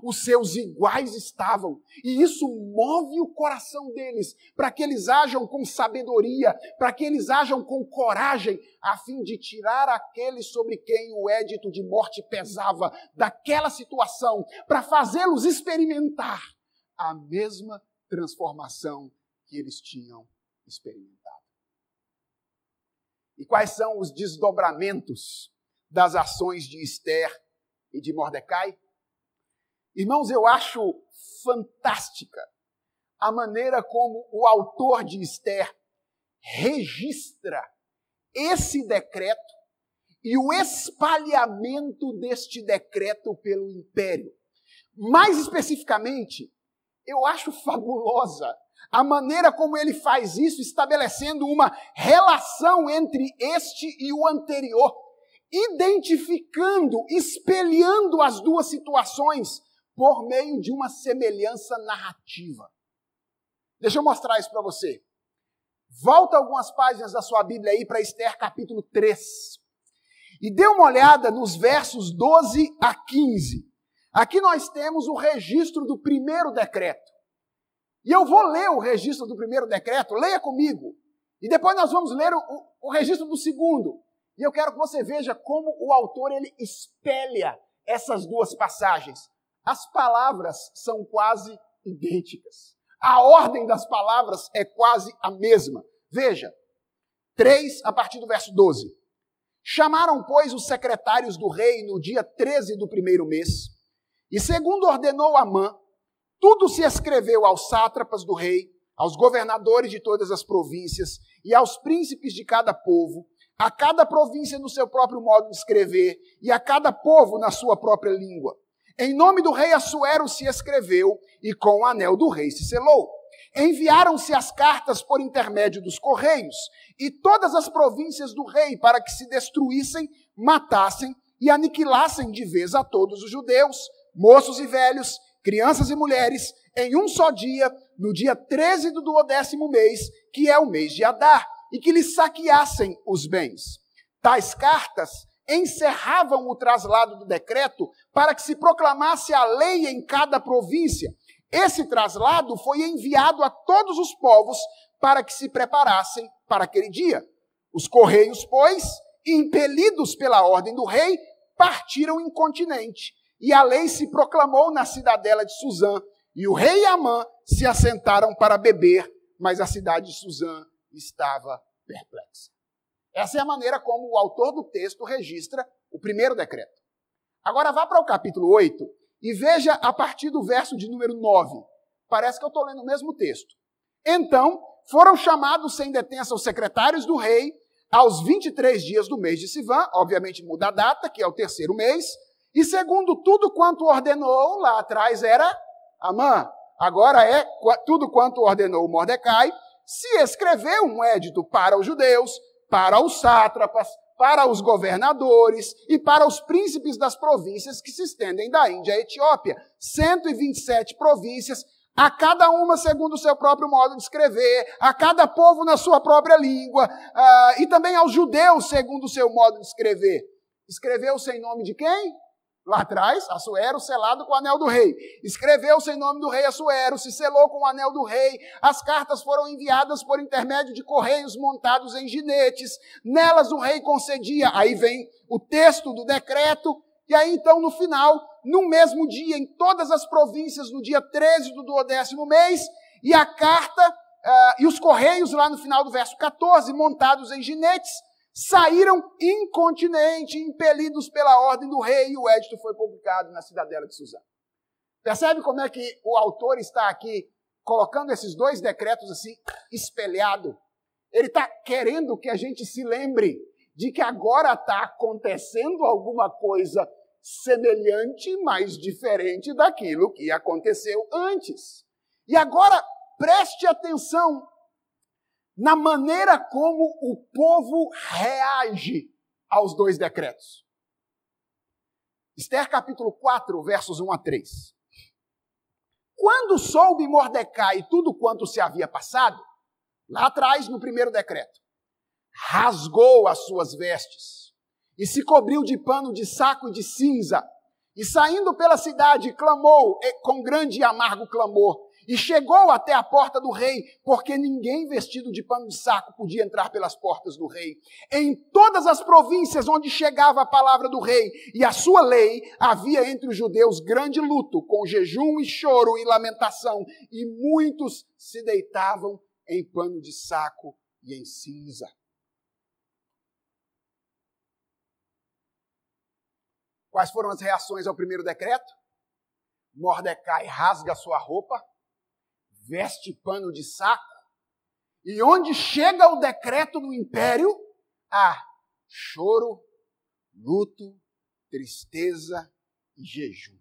os seus iguais estavam. E isso move o coração deles para que eles ajam com sabedoria, para que eles ajam com coragem, a fim de tirar aqueles sobre quem o édito de morte pesava daquela situação, para fazê-los experimentar a mesma transformação que eles tinham experimentado. E quais são os desdobramentos das ações de Esther e de Mordecai? Irmãos, eu acho fantástica a maneira como o autor de Esther registra esse decreto e o espalhamento deste decreto pelo império. Mais especificamente, eu acho fabulosa a maneira como ele faz isso, estabelecendo uma relação entre este e o anterior, identificando, espelhando as duas situações por meio de uma semelhança narrativa. Deixa eu mostrar isso para você. Volta algumas páginas da sua Bíblia aí para Esther capítulo 3. e dê uma olhada nos versos 12 a 15. Aqui nós temos o registro do primeiro decreto. E eu vou ler o registro do primeiro decreto, leia comigo. E depois nós vamos ler o, o, registro do segundo. E eu quero que você veja como o autor ele espelha essas duas passagens. As palavras são quase idênticas. A ordem das palavras é quase a mesma. Veja, 3 a partir do verso 12. Chamaram, pois, os secretários do rei no dia 13 do primeiro mês, e segundo ordenou Amã, tudo se escreveu aos sátrapas do rei, aos governadores de todas as províncias e aos príncipes de cada povo, a cada província no seu próprio modo de escrever e a cada povo na sua própria língua. Em nome do rei Assuero se escreveu e com o anel do rei se selou. Enviaram-se as cartas por intermédio dos correios e todas as províncias do rei para que se destruíssem, matassem e aniquilassem de vez a todos os judeus, moços e velhos, crianças e mulheres, em um só dia, no dia 13 do duodécimo mês, que é o mês de Adar, e que lhes saqueassem os bens. Tais cartas encerravam o traslado do decreto para que se proclamasse a lei em cada província. Esse traslado foi enviado a todos os povos para que se preparassem para aquele dia. Os correios, pois, impelidos pela ordem do rei, partiram incontinente. E a lei se proclamou na cidadela de Suzã. E o rei e Amã se assentaram para beber, mas a cidade de Suzã estava perplexa. Essa é a maneira como o autor do texto registra o primeiro decreto. Agora vá para o capítulo 8 e veja a partir do verso de número 9. Parece que eu estou lendo o mesmo texto. Então foram chamados sem detença os secretários do rei aos 23 dias do mês de Sivan, obviamente muda a data, que é o terceiro mês, e segundo tudo quanto ordenou, lá atrás era Amã, agora é tudo quanto ordenou Mordecai, se escreveu um édito para os judeus, para os sátrapas, para os governadores e para os príncipes das províncias que se estendem da Índia à Etiópia. 127 províncias, a cada uma segundo o seu próprio modo de escrever, a cada povo na sua própria língua, uh, e também aos judeus segundo o seu modo de escrever. Escreveu sem nome de quem? Lá atrás, Assuero selado com o anel do rei. Escreveu-se em nome do rei Assuero, se selou com o anel do rei. As cartas foram enviadas por intermédio de correios montados em ginetes. Nelas o rei concedia. Aí vem o texto do decreto. E aí então, no final, no mesmo dia, em todas as províncias, no dia 13 do duodécimo mês, e a carta uh, e os correios lá no final do verso 14, montados em ginetes, saíram incontinenti, impelidos pela ordem do rei, e o édito foi publicado na cidadela de Suzano. Percebe como é que o autor está aqui colocando esses dois decretos assim, espelhado? Ele está querendo que a gente se lembre de que agora está acontecendo alguma coisa semelhante, mas diferente daquilo que aconteceu antes. E agora preste atenção na maneira como o povo reage aos dois decretos. Esther capítulo 4, versos 1 a 3. Quando soube Mordecai tudo quanto se havia passado, lá atrás, no primeiro decreto, rasgou as suas vestes e se cobriu de pano de saco e de cinza, e saindo pela cidade, clamou com grande e amargo clamor: e chegou até a porta do rei, porque ninguém vestido de pano de saco podia entrar pelas portas do rei. Em todas as províncias onde chegava a palavra do rei e a sua lei, havia entre os judeus grande luto, com jejum e choro e lamentação, e muitos se deitavam em pano de saco e em cinza. Quais foram as reações ao primeiro decreto? Mordecai rasga sua roupa, veste pano de saco, e onde chega o decreto no império, há choro, luto, tristeza e jejum.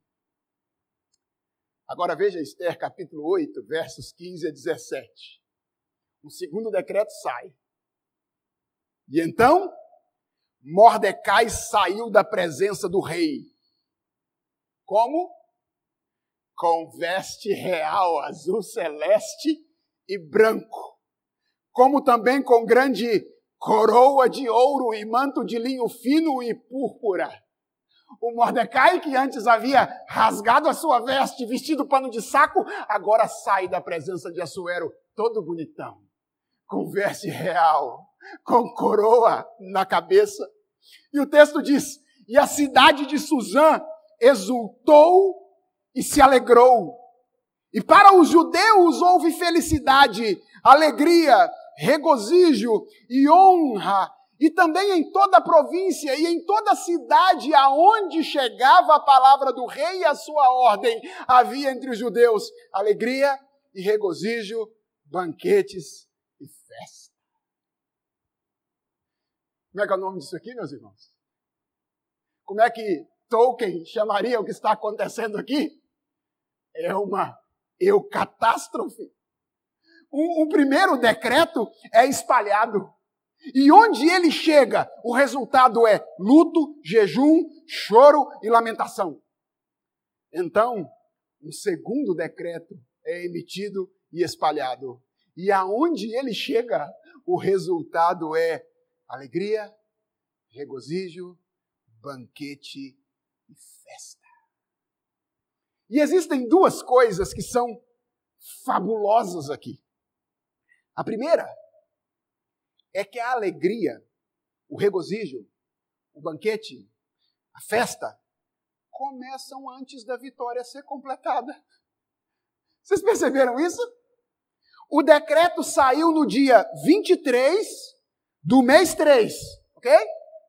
Agora veja Esther capítulo 8, versos 15 a 17. O segundo decreto sai. E então, Mordecai saiu da presença do rei. Como? Com veste real azul celeste e branco, como também com grande coroa de ouro e manto de linho fino e púrpura. O Mordecai, que antes havia rasgado a sua veste, vestido pano de saco, agora sai da presença de Assuero todo bonitão, com veste real, com coroa na cabeça. E o texto diz: E a cidade de Suzã exultou e se alegrou. E para os judeus houve felicidade, alegria, regozijo e honra, e também em toda a província e em toda a cidade aonde chegava a palavra do rei e a sua ordem, havia entre os judeus alegria e regozijo, banquetes e festa. Como é que é o nome disso aqui, meus irmãos? Como é que Tolkien chamaria o que está acontecendo aqui? É uma eucatástrofe um, um primeiro decreto é espalhado. E onde ele chega, o resultado é luto, jejum, choro e lamentação. Então, um segundo decreto é emitido e espalhado. E aonde ele chega, o resultado é alegria, regozijo, banquete e festa. E existem duas coisas que são fabulosas aqui. A primeira é que a alegria, o regozijo, o banquete, a festa, começam antes da vitória ser completada. Vocês perceberam isso? O decreto saiu no dia 23 do mês 3, ok?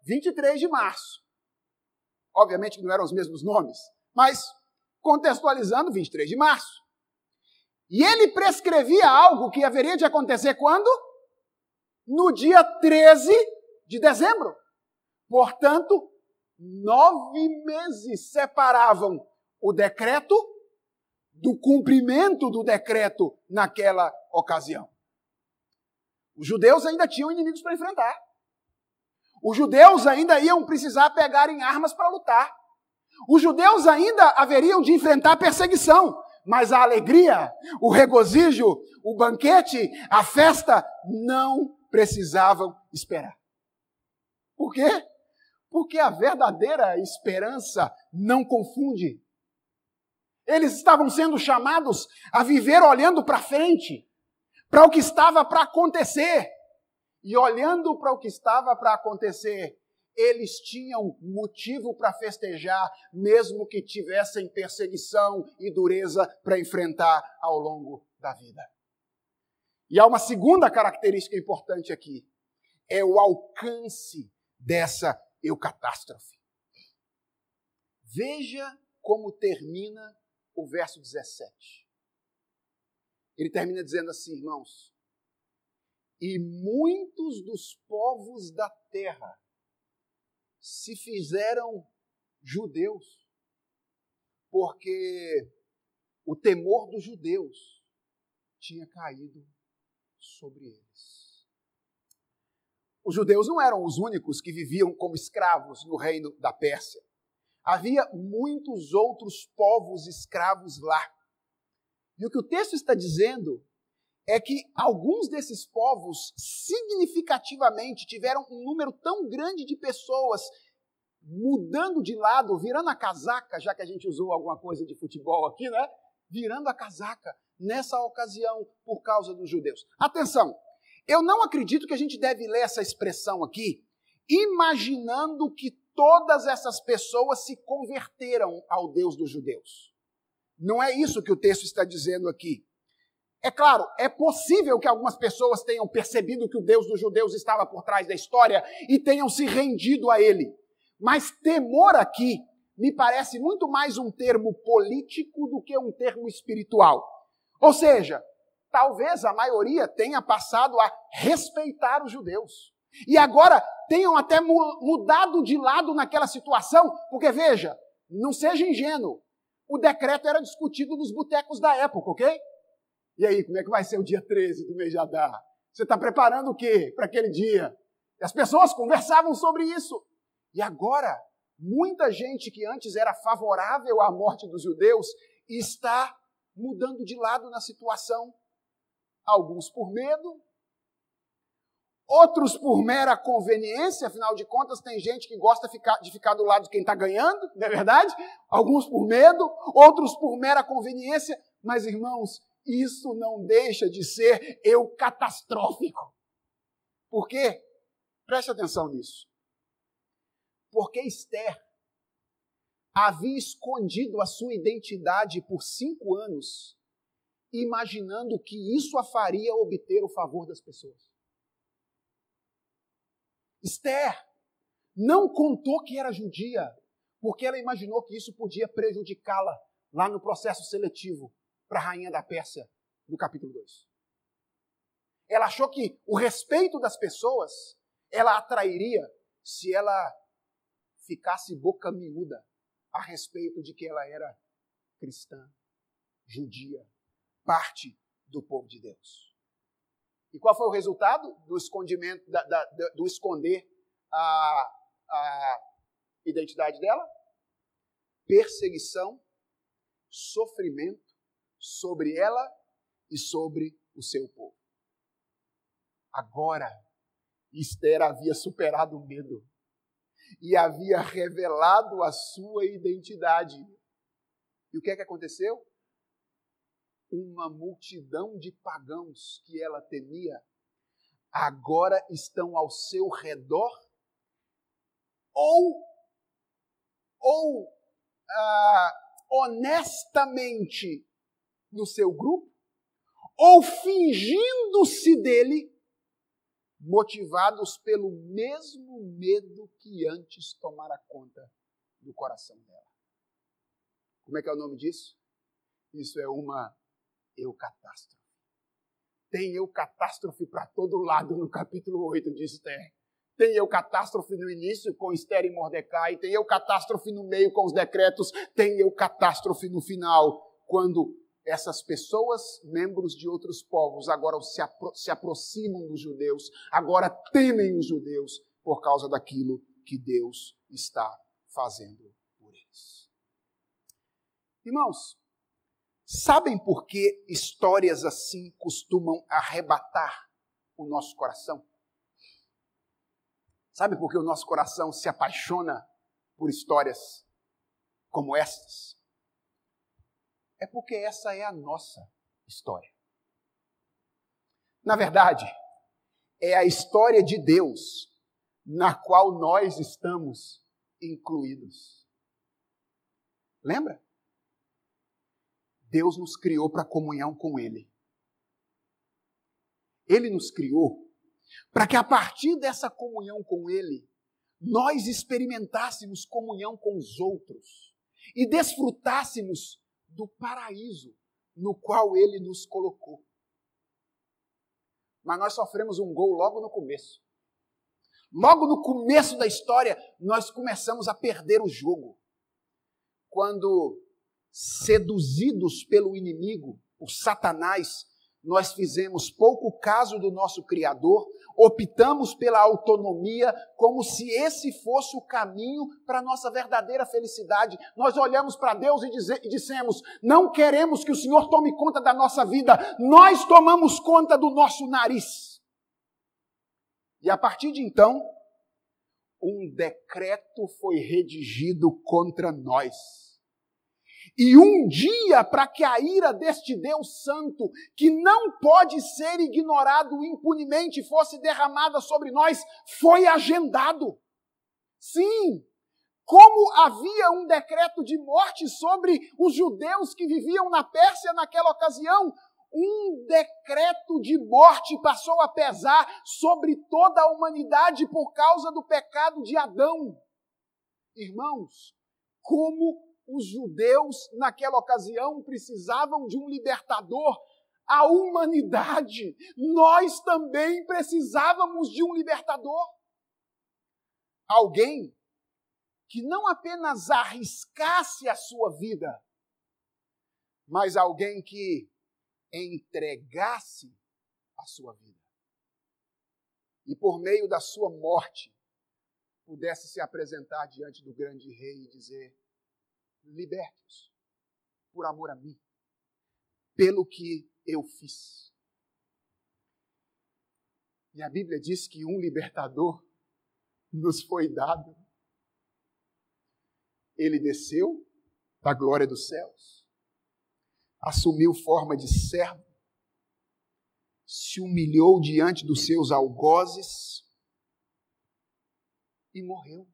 23 de março. Obviamente que não eram os mesmos nomes, mas contextualizando, 23 de março. E ele prescrevia algo que haveria de acontecer quando? No dia 13 de dezembro. Portanto, nove meses separavam o decreto do cumprimento do decreto naquela ocasião. Os judeus ainda tinham inimigos para enfrentar. Os judeus ainda iam precisar pegar em armas para lutar. Os judeus ainda haveriam de enfrentar perseguição mas a alegria, o regozijo, o banquete, a festa não precisavam esperar. Por quê? Porque a verdadeira esperança não confunde. Eles estavam sendo chamados a viver olhando para frente, para o que estava para acontecer. E olhando para o que estava para acontecer, eles tinham motivo para festejar, mesmo que tivessem perseguição e dureza para enfrentar ao longo da vida. E há uma segunda característica importante aqui: é o alcance dessa eucatástrofe. Veja como termina o verso 17. Ele termina dizendo assim, irmãos: E muitos dos povos da terra se fizeram judeus, porque o temor dos judeus tinha caído sobre eles. Os judeus não eram os únicos que viviam como escravos no reino da Pérsia. Havia muitos outros povos escravos lá. E o que o texto está dizendo é que alguns desses povos significativamente tiveram um número tão grande de pessoas mudando de lado, virando a casaca, já que a gente usou alguma coisa de futebol aqui, né? Virando a casaca nessa ocasião por causa dos judeus. Atenção, eu não acredito que a gente deve ler essa expressão aqui imaginando que todas essas pessoas se converteram ao Deus dos judeus. Não é isso que o texto está dizendo aqui. É claro, é possível que algumas pessoas tenham percebido que o Deus dos judeus estava por trás da história e tenham se rendido a ele. Mas temor aqui me parece muito mais um termo político do que um termo espiritual. Ou seja, talvez a maioria tenha passado a respeitar os judeus. E agora tenham até mudado de lado naquela situação, porque veja, não seja ingênuo, o decreto era discutido nos botecos da época, ok? E aí, como é que vai ser o dia 13 do mês de Adar? Você está preparando o quê para aquele dia? E as pessoas conversavam sobre isso. E agora, muita gente que antes era favorável à morte dos judeus está mudando de lado na situação. Alguns por medo, outros por mera conveniência, afinal de contas, tem gente que gosta de ficar do lado de quem está ganhando, não é verdade? Alguns por medo, outros por mera conveniência, mas irmãos, isso não deixa de ser eu catastrófico. Por quê? Preste atenção nisso. Porque Esther havia escondido a sua identidade por cinco anos, imaginando que isso a faria obter o favor das pessoas. Esther não contou que era judia, porque ela imaginou que isso podia prejudicá-la lá no processo seletivo para a rainha da Pérsia, no capítulo 2. Ela achou que o respeito das pessoas ela atrairia se ela ficasse boca miúda a respeito de que ela era cristã, judia, parte do povo de Deus. E qual foi o resultado do escondimento, da, da, do esconder a, a identidade dela? Perseguição, sofrimento sobre ela e sobre o seu povo. Agora, Esther havia superado o medo e havia revelado a sua identidade. E o que é que aconteceu? uma multidão de pagãos que ela temia, agora estão ao seu redor, ou, ou ah, honestamente no seu grupo, ou fingindo-se dele, motivados pelo mesmo medo que antes tomara conta do coração dela. Como é que é o nome disso? Isso é uma eucatástrofe. Tem eucatástrofe para todo lado no capítulo 8 de Esther. Tem eucatástrofe no início com Esther e Mordecai, tem eucatástrofe no meio com os decretos, tem eucatástrofe no final, quando essas pessoas, membros de outros povos, agora se, apro se aproximam dos judeus, agora temem os judeus por causa daquilo que Deus está fazendo por eles. Irmãos, Sabem por que histórias assim costumam arrebatar o nosso coração? Sabe por que o nosso coração se apaixona por histórias como estas? É porque essa é a nossa história. Na verdade, é a história de Deus na qual nós estamos incluídos. Lembra? Deus nos criou para comunhão com Ele. Ele nos criou para que a partir dessa comunhão com Ele, nós experimentássemos comunhão com os outros e desfrutássemos do paraíso no qual Ele nos colocou. Mas nós sofremos um gol logo no começo. Logo no começo da história, nós começamos a perder o jogo. Quando seduzidos pelo inimigo, por Satanás, nós fizemos pouco caso do nosso Criador, optamos pela autonomia como se esse fosse o caminho para a nossa verdadeira felicidade. Nós olhamos para Deus e, dizer, e dissemos: não queremos que o Senhor tome conta da nossa vida, nós tomamos conta do nosso nariz. E a partir de então, um decreto foi redigido contra nós e um dia para que a ira deste Deus Santo, que não pode ser ignorado impunemente, fosse derramada sobre nós, foi agendado. Sim, como havia um decreto de morte sobre os judeus que viviam na Pérsia naquela ocasião, um decreto de morte passou a pesar sobre toda a humanidade por causa do pecado de Adão. Irmãos, como os judeus, naquela ocasião, precisavam de um libertador. A humanidade, nós também precisávamos de um libertador. Alguém que não apenas arriscasse a sua vida, mas alguém que entregasse a sua vida. E por meio da sua morte, pudesse se apresentar diante do grande rei e dizer: libertos por amor a mim, pelo que eu fiz. E a Bíblia diz que um libertador nos foi dado. Ele desceu da glória dos céus, assumiu forma de servo, se humilhou diante dos seus algozes e morreu.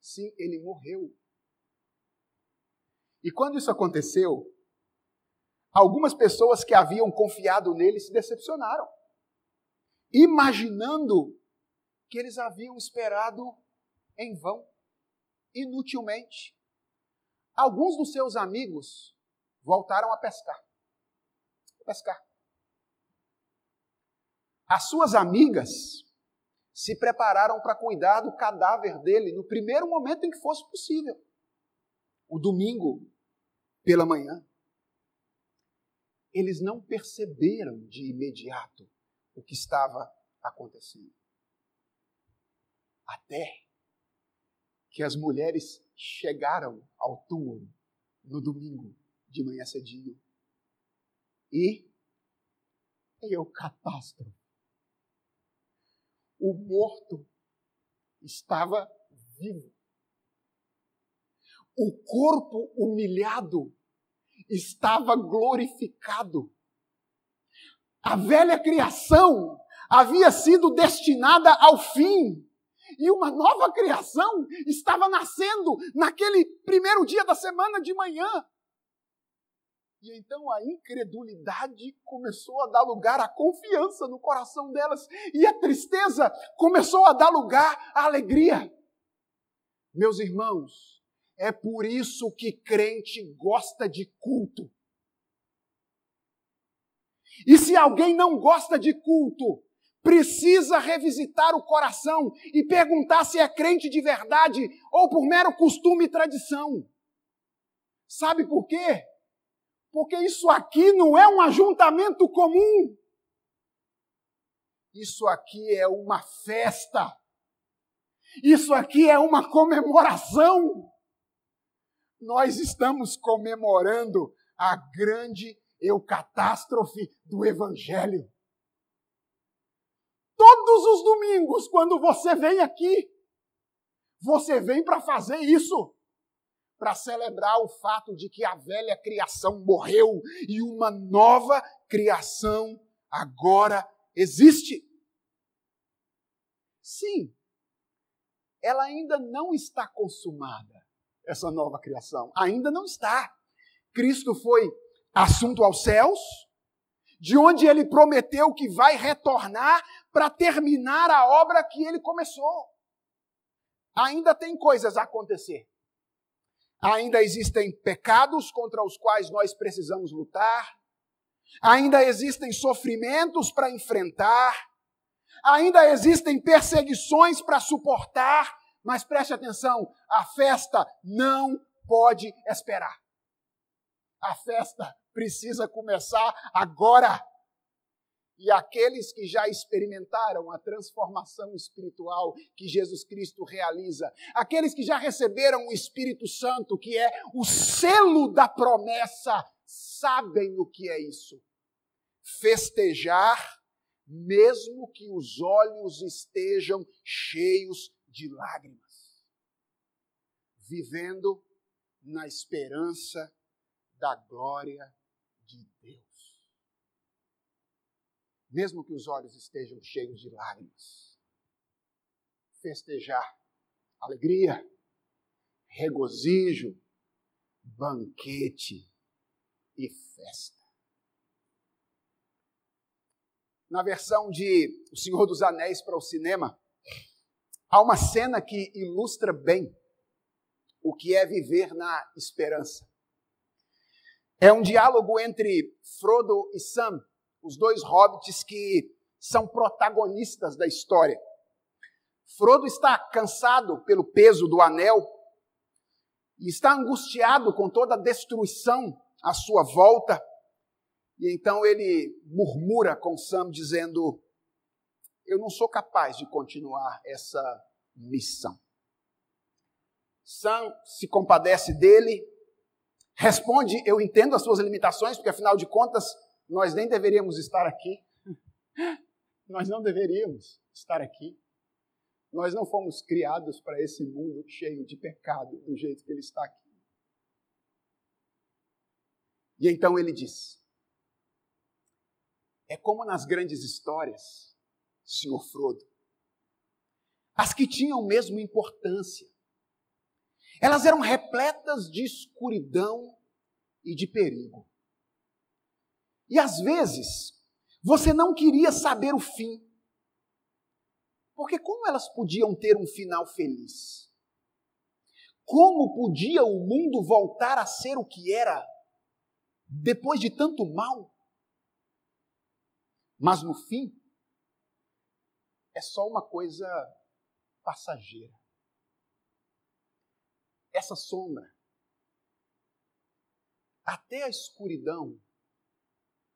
Sim, ele morreu. E quando isso aconteceu, algumas pessoas que haviam confiado nele se decepcionaram, imaginando que eles haviam esperado em vão, inutilmente. Alguns dos seus amigos voltaram a pescar. Pescar. As suas amigas se prepararam para cuidar do cadáver dele no primeiro momento em que fosse possível. O domingo, pela manhã. Eles não perceberam de imediato o que estava acontecendo. Até que as mulheres chegaram ao túmulo no domingo de manhã cedinho. E eu catástrofe. O morto estava vivo. O corpo humilhado estava glorificado. A velha criação havia sido destinada ao fim. E uma nova criação estava nascendo naquele primeiro dia da semana de manhã. E então a incredulidade começou a dar lugar à confiança no coração delas, e a tristeza começou a dar lugar à alegria. Meus irmãos, é por isso que crente gosta de culto. E se alguém não gosta de culto, precisa revisitar o coração e perguntar se é crente de verdade ou por mero costume e tradição. Sabe por quê? Porque isso aqui não é um ajuntamento comum. Isso aqui é uma festa. Isso aqui é uma comemoração. Nós estamos comemorando a grande eucatástrofe do Evangelho. Todos os domingos, quando você vem aqui, você vem para fazer isso para celebrar o fato de que a velha criação morreu e uma nova criação agora existe. Sim, ela ainda não está consumada, essa nova criação. Ainda não está. Cristo foi assunto aos céus, de onde ele prometeu que vai retornar para terminar a obra que ele começou. Ainda tem coisas a acontecer. Ainda existem pecados contra os quais nós precisamos lutar. Ainda existem sofrimentos para enfrentar. Ainda existem perseguições para suportar. Mas preste atenção: a festa não pode esperar. A festa precisa começar agora. E aqueles que já experimentaram a transformação espiritual que Jesus Cristo realiza, aqueles que já receberam o Espírito Santo, que é o selo da promessa, sabem o que é isso. Festejar, mesmo que os olhos estejam cheios de lágrimas. Vivendo na esperança da glória de Deus mesmo que os olhos estejam cheios de lágrimas. Festejar alegria, regozijo, banquete e festa. Na versão de O Senhor dos Anéis para o cinema, há uma cena que ilustra bem o que é viver na esperança. É um diálogo entre Frodo e Sam, os dois hobbits que são protagonistas da história. Frodo está cansado pelo peso do anel e está angustiado com toda a destruição à sua volta. E então ele murmura com Sam, dizendo: Eu não sou capaz de continuar essa missão. Sam se compadece dele, responde: Eu entendo as suas limitações, porque afinal de contas nós nem deveríamos estar aqui. Nós não deveríamos estar aqui. Nós não fomos criados para esse mundo cheio de pecado do jeito que ele está aqui. E então ele diz: É como nas grandes histórias, senhor Frodo, as que tinham mesmo importância. Elas eram repletas de escuridão e de perigo. E às vezes, você não queria saber o fim. Porque como elas podiam ter um final feliz? Como podia o mundo voltar a ser o que era depois de tanto mal. Mas no fim, é só uma coisa passageira. Essa sombra, até a escuridão,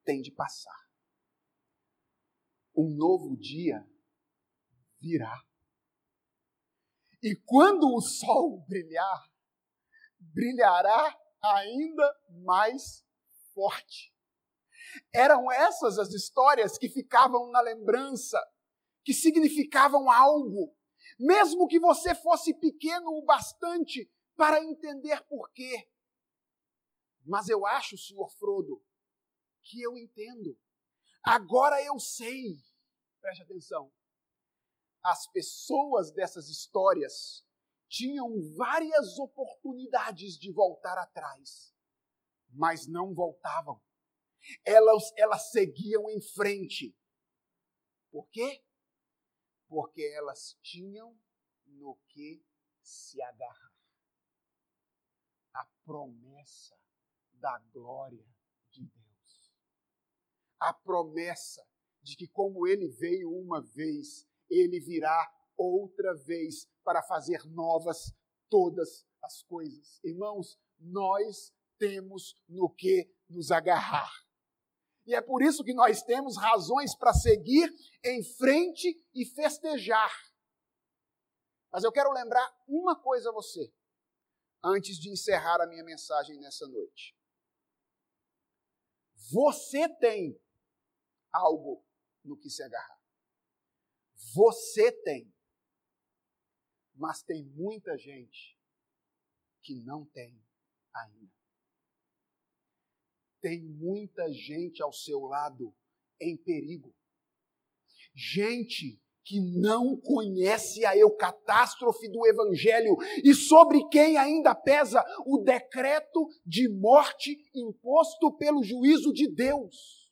tem de passar. Um novo dia virá. E quando o sol brilhar, brilhará ainda mais forte. Eram essas as histórias que ficavam na lembrança, que significavam algo, mesmo que você fosse pequeno o bastante para entender por quê. Mas eu acho, senhor Frodo, que eu entendo. Agora eu sei. Preste atenção. As pessoas dessas histórias tinham várias oportunidades de voltar atrás mas não voltavam. Elas, elas seguiam em frente. Por quê? Porque elas tinham no que se agarrar. A promessa da glória de Deus. A promessa de que, como ele veio uma vez, ele virá outra vez para fazer novas todas as coisas. Irmãos, nós temos no que nos agarrar. E é por isso que nós temos razões para seguir em frente e festejar. Mas eu quero lembrar uma coisa a você, antes de encerrar a minha mensagem nessa noite. Você tem algo no que se agarrar. Você tem. Mas tem muita gente que não tem ainda tem muita gente ao seu lado em perigo. Gente que não conhece a eucatástrofe do Evangelho e sobre quem ainda pesa o decreto de morte imposto pelo juízo de Deus.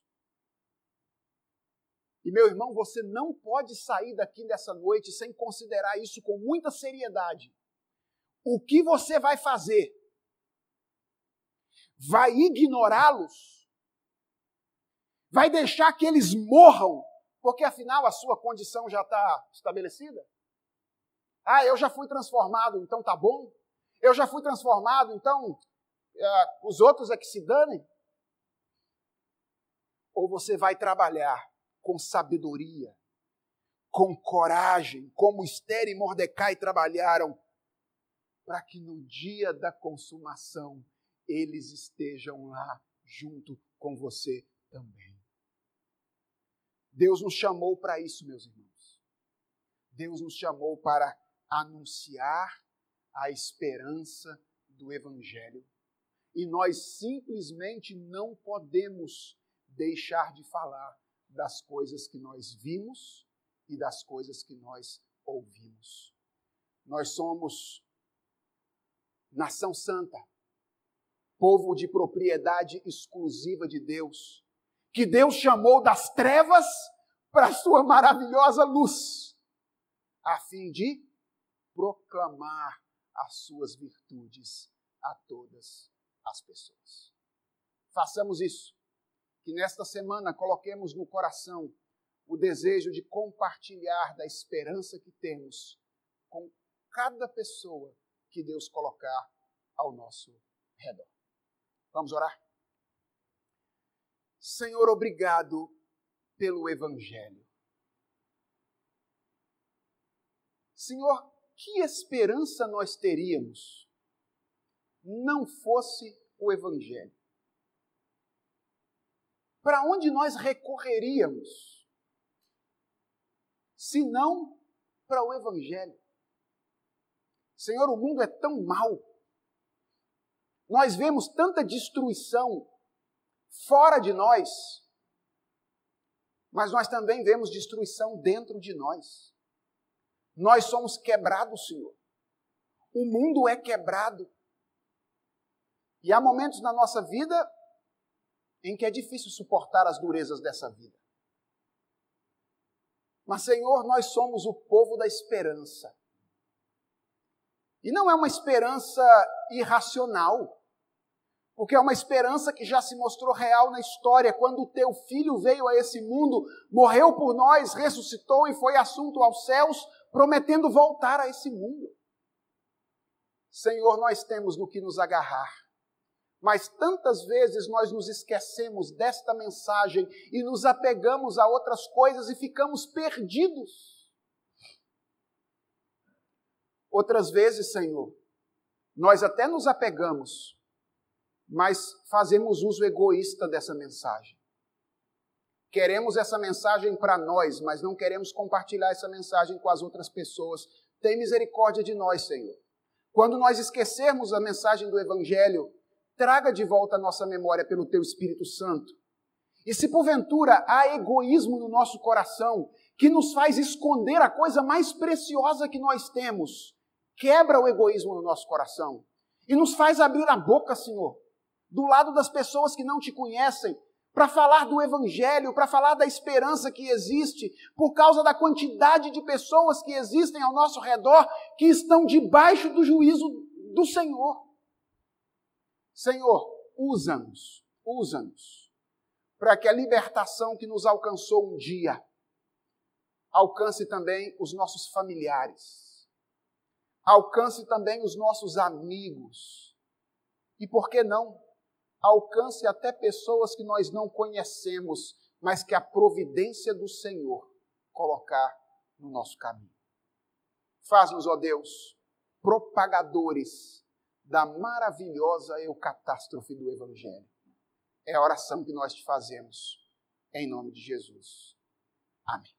E meu irmão, você não pode sair daqui nessa noite sem considerar isso com muita seriedade. O que você vai fazer vai ignorá-los, vai deixar que eles morram, porque afinal a sua condição já está estabelecida? Ah, eu já fui transformado, então tá bom. Eu já fui transformado, então é, os outros é que se danem? Ou você vai trabalhar com sabedoria, com coragem, como Esther e Mordecai trabalharam, para que no dia da consumação eles estejam lá junto com você também. Deus nos chamou para isso, meus irmãos. Deus nos chamou para anunciar a esperança do Evangelho. E nós simplesmente não podemos deixar de falar das coisas que nós vimos e das coisas que nós ouvimos. Nós somos nação santa, povo de propriedade exclusiva de Deus, que Deus chamou das trevas para a sua maravilhosa luz, a fim de proclamar as suas virtudes a todas as pessoas. Façamos isso. Que nesta semana coloquemos no coração o desejo de compartilhar da esperança que temos com cada pessoa que Deus colocar ao nosso redor. Vamos orar? Senhor, obrigado pelo Evangelho. Senhor, que esperança nós teríamos não fosse o Evangelho? Para onde nós recorreríamos se não para o Evangelho. Senhor, o mundo é tão mau. Nós vemos tanta destruição fora de nós, mas nós também vemos destruição dentro de nós. Nós somos quebrados, Senhor. O mundo é quebrado. E há momentos na nossa vida em que é difícil suportar as durezas dessa vida. Mas, Senhor, nós somos o povo da esperança. E não é uma esperança irracional, porque é uma esperança que já se mostrou real na história, quando o teu filho veio a esse mundo, morreu por nós, ressuscitou e foi assunto aos céus, prometendo voltar a esse mundo. Senhor, nós temos no que nos agarrar. Mas tantas vezes nós nos esquecemos desta mensagem e nos apegamos a outras coisas e ficamos perdidos. Outras vezes, Senhor, nós até nos apegamos, mas fazemos uso egoísta dessa mensagem. Queremos essa mensagem para nós, mas não queremos compartilhar essa mensagem com as outras pessoas. Tem misericórdia de nós, Senhor. Quando nós esquecermos a mensagem do Evangelho, traga de volta a nossa memória pelo teu Espírito Santo. E se porventura há egoísmo no nosso coração que nos faz esconder a coisa mais preciosa que nós temos, quebra o egoísmo no nosso coração e nos faz abrir a boca, Senhor, do lado das pessoas que não te conhecem, para falar do Evangelho, para falar da esperança que existe, por causa da quantidade de pessoas que existem ao nosso redor que estão debaixo do juízo do Senhor. Senhor, usa-nos, usa-nos, para que a libertação que nos alcançou um dia alcance também os nossos familiares, alcance também os nossos amigos, e por que não, alcance até pessoas que nós não conhecemos, mas que a providência do Senhor colocar no nosso caminho. Faz-nos, ó Deus, propagadores da maravilhosa eucatástrofe do Evangelho. É a oração que nós te fazemos, em nome de Jesus. Amém.